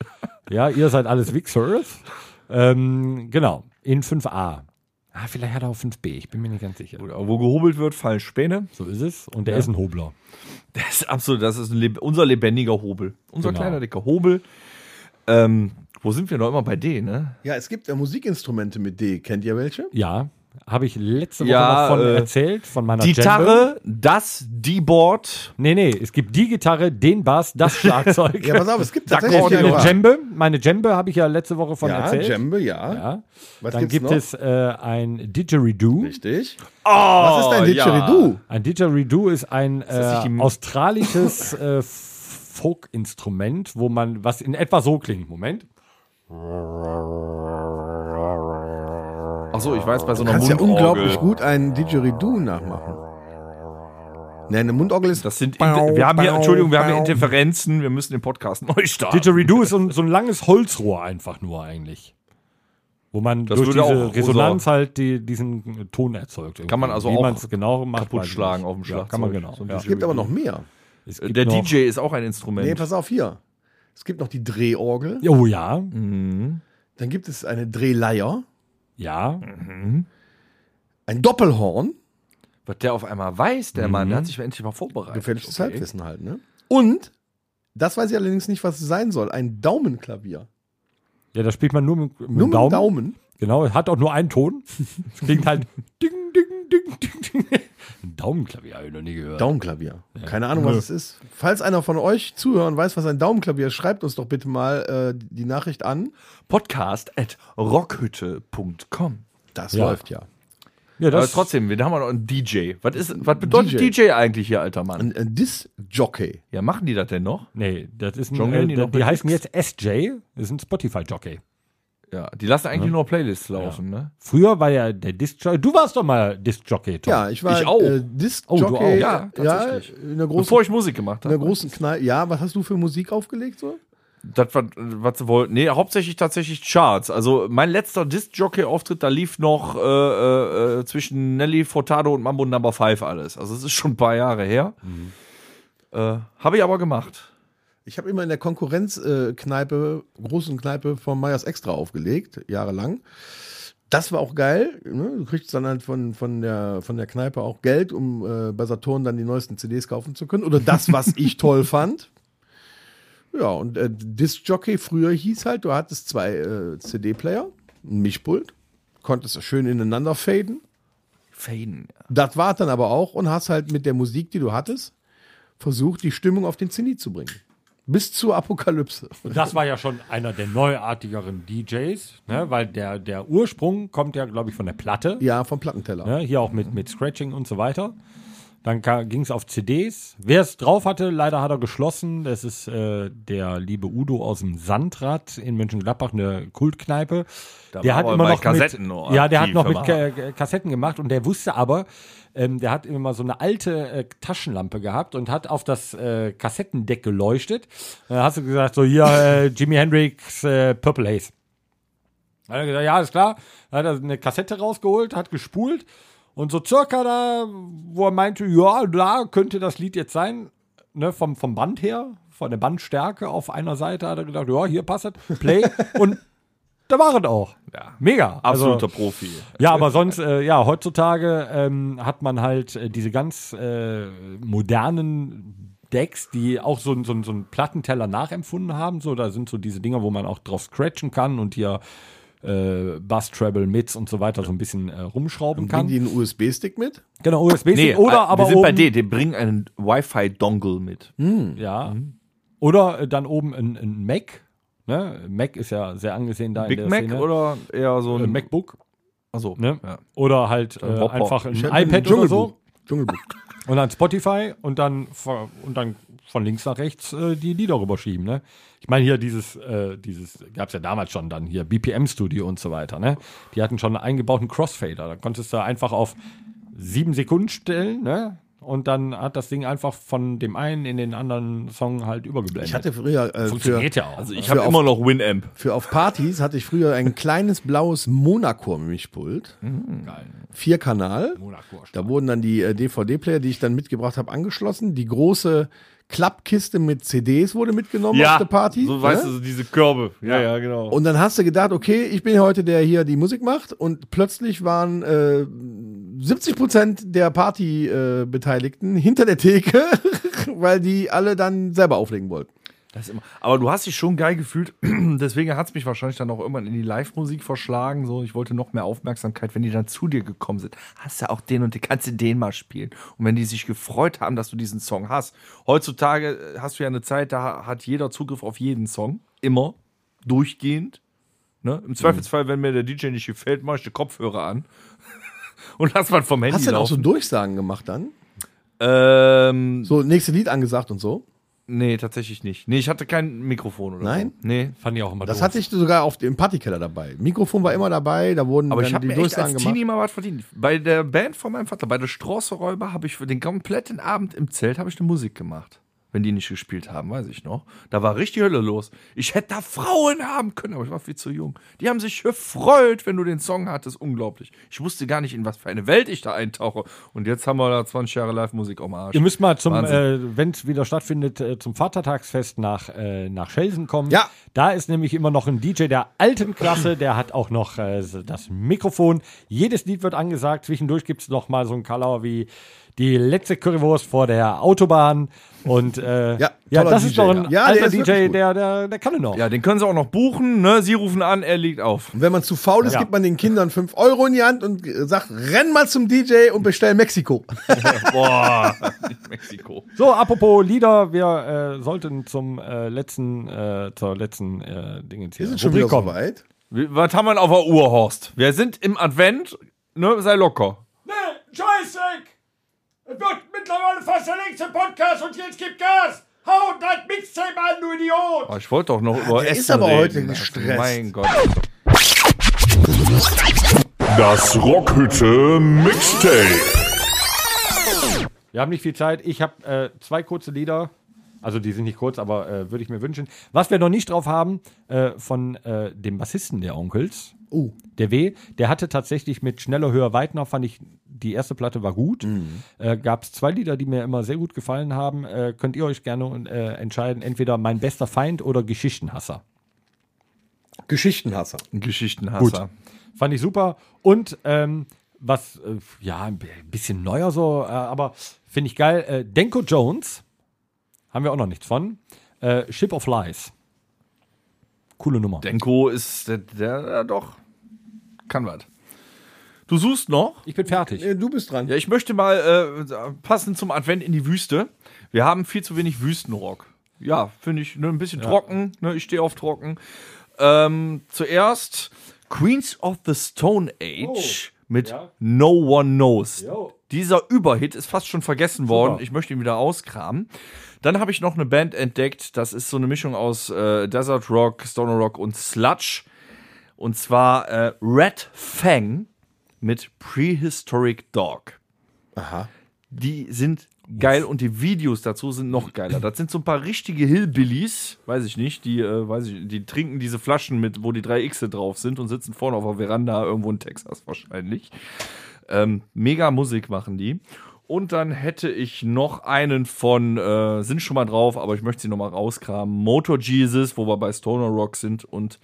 Ja, ihr seid alles Firth. Ähm, genau, in 5a. Ah, vielleicht hat er auch 5b, ich bin mir nicht ganz sicher. Oder wo gehobelt wird, fallen Späne. So ist es. Und der ist ein Hobler. Das ist absolut, das ist ein leb unser lebendiger Hobel. Unser Genau. kleiner, dicker Hobel. Ähm, Wo sind wir noch immer bei D, ne? Ja, es gibt ja Musikinstrumente mit D. Kennt ihr welche? Ja, habe ich letzte Woche Ja, noch von äh, erzählt, von meiner Djembe. Gitarre, das D-Board. Nee, nee, es gibt die Gitarre, den Bass, das Schlagzeug. Ja, pass auf, es gibt tatsächlich gibt ein eine paar. Djembe, meine Djembe habe ich ja letzte Woche von Ja, erzählt. Djembe, ja. Ja. Was Dann gibt noch? es äh, ein Didgeridoo. Richtig. Oh, Was ist ein Didgeridoo? Ein Didgeridoo ist ein nicht äh, die- australisches äh, Folkinstrument, wo man, was in etwa so klingt. Moment. Achso, ich weiß, bei so Du einer kannst ja Mundorgel. unglaublich gut ein Didgeridoo nachmachen. Ne, eine Mundorgel ist. Das sind, wir haben hier, Entschuldigung, wir haben hier Interferenzen, wir müssen den Podcast neu starten. Didgeridoo ist so, ein- so ein langes Holzrohr einfach nur eigentlich. Wo man Das durch diese Resonanz halt die, diesen Ton erzeugt. irgendwie. Kann man also Wie auch genau macht, kaputt schlagen auf dem Ja, Schlagzeug. kann man genau. So ja. Es gibt aber noch mehr. Es gibt Der noch, DJ ist auch ein Instrument. Nee, pass auf hier. Es gibt noch die Drehorgel. Oh ja, Mhm. Dann gibt es eine Drehleier. Ja. Ein Doppelhorn. Was der auf einmal weiß, der Mann, der hat sich endlich mal vorbereitet. Gefälschtes Okay. Halbwissen halt, ne? Und, das weiß ich allerdings nicht, was es sein soll. Ein Daumenklavier. Ja, da spielt man nur mit, mit Nur mit Daumen. Daumen. Genau, hat auch nur einen Ton. Es klingt halt ding, ding, ding, ding, ding. Daumenklavier habe ich noch nie gehört. Daumenklavier. Keine Ahnung, was es ist. Falls einer von euch zuhören weiß, was ein Daumenklavier ist, schreibt uns doch bitte mal äh, die Nachricht an. Podcast at rockhütte.com. Das Ja. läuft ja. ja, Aber das trotzdem, wir haben auch noch einen DJ. Was, ist, was bedeutet DJ. DJ. eigentlich hier, alter Mann? Ein, ein Disc-Jockey. Ja, machen die das denn noch? Nee, das ist ein, äh, die die, heißen jetzt SJ, das ist ein Spotify-Jockey. Ja, die lassen eigentlich nur Playlists laufen, ne? Früher war ja der Disc-Jockey, du warst doch mal Disc-Jockey, Tom. Ja, ich war Ich auch. Äh, Oh, du Disc-Jockey. auch. Ja, tatsächlich. Ja, in der großen, Bevor ich Musik gemacht in der habe. großen Kneipe. Ja, was hast du für Musik aufgelegt so? Das, was, was sie wollten. Nee, hauptsächlich tatsächlich Charts. Also mein letzter Disc-Jockey-Auftritt, da lief noch äh, äh, äh, zwischen Nelly Furtado und Mambo Number 5 alles. Also es ist schon ein paar Jahre her. Äh, habe ich aber gemacht. Ich habe immer in der Konkurrenzkneipe, äh, großen Kneipe von Meyers Extra aufgelegt, jahrelang. Das war auch geil. Ne? Du kriegst dann halt von, von, der, von der Kneipe auch Geld, um äh, bei Saturn dann die neuesten CDs kaufen zu können. Oder das, was ich toll fand. Ja, und äh, Disc Jockey früher hieß halt, du hattest zwei äh, CD-Player, ein Mischpult, konntest schön ineinander faden. Faden. Das war dann aber auch und hast halt mit der Musik, die du hattest, versucht, die Stimmung auf den Zenit zu bringen. Bis zur Apokalypse. Und das war ja schon einer der neuartigeren DJs, ne? weil der, der Ursprung kommt ja, glaube ich, von der Platte. Ja, vom Plattenteller. Ne? Hier auch mit, mit Scratching und so weiter. Dann ging es auf CDs. Wer es drauf hatte, leider hat er geschlossen. Das ist äh, der liebe Udo aus dem Sandrad in Mönchengladbach, eine Kultkneipe. Da der war hat immer noch Kassetten mit, Ja, der hat noch mit aber- Ka Kassetten gemacht und der wusste aber, ähm, der hat immer so eine alte äh, Taschenlampe gehabt und hat auf das äh, Kassettendeck geleuchtet. Dann hast du gesagt, so hier äh, Jimi Hendrix äh, Purple Haze. Dann hat er gesagt, ja, ist klar. Dann hat er eine Kassette rausgeholt, hat gespult und so circa da, wo er meinte, ja, da könnte das Lied jetzt sein, ne, vom, vom Band her, von der Bandstärke auf einer Seite, hat er gedacht, ja, hier passt es, Play und da war es auch. Ja. Mega. Absoluter Also, Profi. ja, aber sonst, äh, ja, heutzutage ähm, hat man halt äh, diese ganz äh, modernen Decks, die auch so, so, so einen Plattenteller nachempfunden haben. So, da sind so diese Dinger, wo man auch drauf scratchen kann und hier äh, Bass, Treble, Mids und so weiter so ein bisschen äh, rumschrauben Bringen kann. die einen USB-Stick mit? Genau, USB-Stick Nee, oder äh, aber wir sind oben, bei D, die bringen einen Wi-Fi-Dongle mit. Ja. Oder äh, dann oben ein, ein Mac. Ne? Mac ist ja sehr angesehen da in Big der Mac Szene. oder eher so ein ein MacBook. Achso, Ne? ja. Oder halt äh, einfach ein iPad oder so. Dschungelbuch. Und dann Spotify und dann und dann von links nach rechts äh, die Lieder rüberschieben, ne? Ich meine hier dieses, äh, dieses gab es ja damals schon dann hier BPM Studio und so weiter, ne? Die hatten schon einen eingebauten Crossfader. Da konntest du einfach auf sieben Sekunden stellen, ne? Und dann hat das Ding einfach von dem einen in den anderen Song halt übergeblendet. Ich hatte früher äh, für, Funktioniert ja auch. Also ich Für habe immer noch Winamp. für auf Partys hatte ich früher ein kleines blaues Monaco-Mischpult. geil. Vier Kanal. Monaco. Da wurden dann die äh, DVD-Player, die ich dann mitgebracht habe, angeschlossen. Die große Klappkiste mit CDs wurde mitgenommen auf der Party. so weißt ne? du, so diese Körbe. Ja, ja, genau. Und dann hast du gedacht, okay, ich bin heute der hier die Musik macht und plötzlich waren äh, 70 Prozent der Party-Beteiligten hinter der Theke, weil die alle dann selber auflegen wollten. Das immer, aber du hast dich schon geil gefühlt, deswegen hat es mich wahrscheinlich dann auch irgendwann in die Live-Musik verschlagen. So, ich wollte noch mehr Aufmerksamkeit, wenn die dann zu dir gekommen sind. Hast du auch den und den, kannst du den mal spielen. Und wenn die sich gefreut haben, dass du diesen Song hast. Heutzutage äh, hast du ja eine Zeit, da hat jeder Zugriff auf jeden Song. Immer. Durchgehend. Ne? Im Zweifelsfall, wenn mir der DJ nicht gefällt, mache ich die Kopfhörer an. und lass mal vom Handy Hast du denn auch so. Durchsagen gemacht dann? ähm, So, nächste Lied angesagt und so? Nee, tatsächlich nicht. Nee, ich hatte kein Mikrofon oder Nein? so. Nee. Fand ich auch immer Das doof. hatte ich sogar auf dem Partykeller dabei. Mikrofon war immer dabei, da wurden Aber dann ich habe die mir echt Durchsagen als gemacht. Teenie mal was verdient. Bei der Band von meinem Vater, bei der Strasseräuber, habe ich für den kompletten Abend im Zelt habe ich eine Musik gemacht. Wenn die nicht gespielt haben, weiß ich noch. Da war richtig Hölle los. Ich hätte da Frauen haben können, aber ich war viel zu jung. Die haben sich gefreut, wenn du den Song hattest. Unglaublich. Ich wusste gar nicht, in was für eine Welt ich da eintauche. Und jetzt haben wir da 20 Jahre Live-Musik am Arsch. Ihr müsst mal zum, äh, wenn es wieder stattfindet, äh, zum Vatertagsfest nach, äh, nach Schelsen kommen. Ja. Da ist nämlich immer noch ein DJ der alten Klasse, der hat auch noch äh, das Mikrofon. Jedes Lied wird angesagt. Zwischendurch gibt es noch mal so einen Kalauer wie die letzte Currywurst vor der Autobahn. Und äh, Ja, ja das ist DJ, doch ein ja. Ja, der alter ist DJ, der, der, der kann es noch. ja, den können sie auch noch buchen. Ne? Sie rufen an, er liegt auf. Und wenn man zu faul ist, Ja. gibt man den Kindern 5 Euro in die Hand und sagt, renn mal zum DJ und bestell Mexiko. Boah, Mexiko. So, apropos Lieder, wir äh, sollten zum äh, letzten, äh, zur letzten äh, Dingens hier. Wir sind schon wieder kommen. soweit. Wie- Was haben wir auf der Uhr, Horst? Wir sind im Advent. Ne? Sei locker. Nee, Scheißdreck! Es wird mittlerweile fast der längste Podcast und jetzt gibt Gas! Hau das Mixtape an, du Idiot! Oh, ich wollte doch noch über der Essen ist aber reden. heute gestresst. Mein Gott. Das Rockhütte Mixtape. Wir haben nicht viel Zeit. Ich habe äh, zwei kurze Lieder. Also die sind nicht kurz, aber äh, würde ich mir wünschen. Was wir noch nicht drauf haben, äh, von äh, dem Bassisten der Onkels, Oh. der W, der hatte tatsächlich mit Schneller, Höher, Weitner, fand ich, die erste Platte war gut. Mhm. Äh, Gab es zwei Lieder, die mir immer sehr gut gefallen haben. Äh, könnt ihr euch gerne äh, entscheiden, entweder Mein bester Feind oder Geschichtenhasser. Geschichtenhasser. Geschichtenhasser. Fand ich super. Und ähm, was, äh, ja, ein bi- bisschen neuer so, äh, aber finde ich geil. Äh, Denko Jones, haben wir auch noch nichts von. Äh, Ship of Lies. Coole Nummer. Denko ist der, der, der doch. Kann was. Du suchst noch? Ich bin fertig. Du bist dran. Ja, ich möchte mal äh, passend zum Advent in die Wüste. Wir haben viel zu wenig Wüstenrock. Ja, finde ich ne, ein bisschen trocken. Ne, ich stehe auf trocken. Ähm, zuerst Queens of the Stone Age mit Ja. No One Knows. Jo. Dieser Überhit ist fast schon vergessen worden. Super. Ich möchte ihn wieder auskramen. Dann habe ich noch eine Band entdeckt. Das ist so eine Mischung aus äh, Desert Rock, Stoner Rock und Sludge. Und zwar äh, Red Fang mit Prehistoric Dog. Aha. Die sind geil und die Videos dazu sind noch geiler. Das sind so ein paar richtige Hillbillies, weiß ich nicht, die, äh, weiß ich, die trinken diese Flaschen mit, wo die drei Xe drauf sind und sitzen vorne auf der Veranda irgendwo in Texas wahrscheinlich. Ähm, mega Musik machen die. Und dann hätte ich noch einen von, äh, sind schon mal drauf, aber ich möchte sie noch mal rauskramen. Motor Jesus, wo wir bei Stoner Rock sind und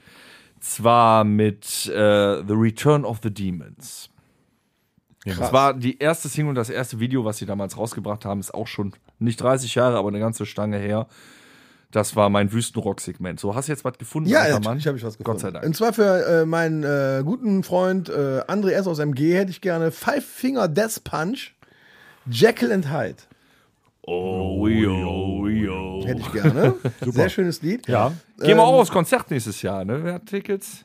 zwar mit äh, The Return of the Demons. Das war die erste Single und das erste Video, was sie damals rausgebracht haben, ist auch schon nicht 30 Jahre, aber eine ganze Stange her. Das war mein Wüstenrock-Segment. So, hast du jetzt was gefunden? Ja, ja Mann? natürlich habe ich was gefunden. Gott sei Dank. Und zwar für äh, meinen äh, guten Freund äh, André S. aus MG hätte ich gerne Five Finger Death Punch, Jekyll and Hyde. Oh, yo, yo. Hätte ich gerne. Sehr schönes Lied. Ja. Gehen wir auch aufs Konzert nächstes Jahr, ne? Wer hat Tickets?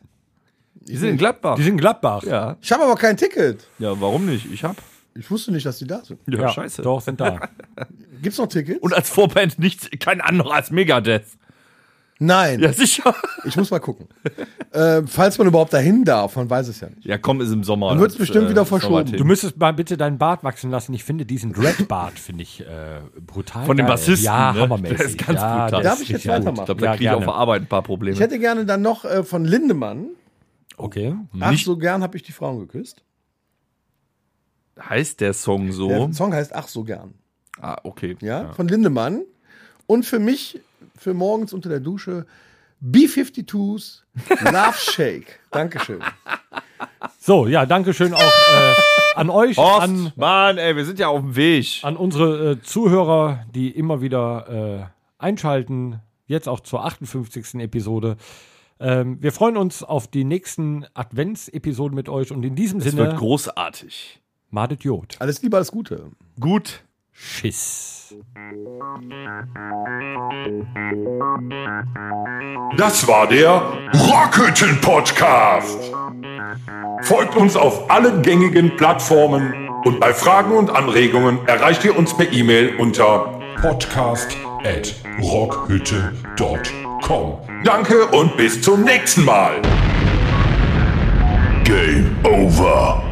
Die sind in Gladbach. Die sind in Gladbach. ja. Ich habe aber kein Ticket. Ja, warum nicht? Ich hab. Ich wusste nicht, dass die da sind. Ja, Ja, scheiße. Doch, sind da. Gibt's noch Tickets? Und als Vorband nichts, kein anderer als Megadeth. Nein, Ja, sicher. ich muss mal gucken. äh, falls man überhaupt dahin darf, man weiß es ja nicht. Ja, komm, ist im Sommer. Dann wird's Das, bestimmt wieder ist noch verschoben. Du müsstest mal bitte deinen Bart wachsen lassen. Ich finde diesen Dreadbart, finde ich äh, brutal. Von dem. Bassisten, Ja, ne? hammermäßig. Der ist ganz ja, brutal. der Darf ich jetzt weitermachen? Ich glaube, da Ja, kriege ich auf der Arbeit ein paar Probleme. Ich hätte gerne dann noch äh, von Lindemann. Okay. Ach, so gern habe ich die Frauen geküsst. heißt der Song so? Der Song heißt Ach, so gern. ah, okay. Ja, von Lindemann. Und für mich, für morgens unter der Dusche, B-52s Love Shake. Dankeschön. So, ja, danke schön auch äh, an euch, Horst, an, Mann, ey, wir sind ja auf dem Weg. an unsere äh, Zuhörer, die immer wieder äh, einschalten. jetzt auch zur 58. Episode. Ähm, wir freuen uns auf die nächsten Adventsepisoden mit euch und in diesem Es Sinne, wird großartig. Madet Jod. Alles Liebe, alles Gute. Gut. Schiss. Das war der Rockhütten Podcast. Folgt uns auf allen gängigen Plattformen und bei Fragen und Anregungen erreicht ihr uns per E-Mail unter podcast rockhütte.com. Danke und bis zum nächsten Mal. Game over.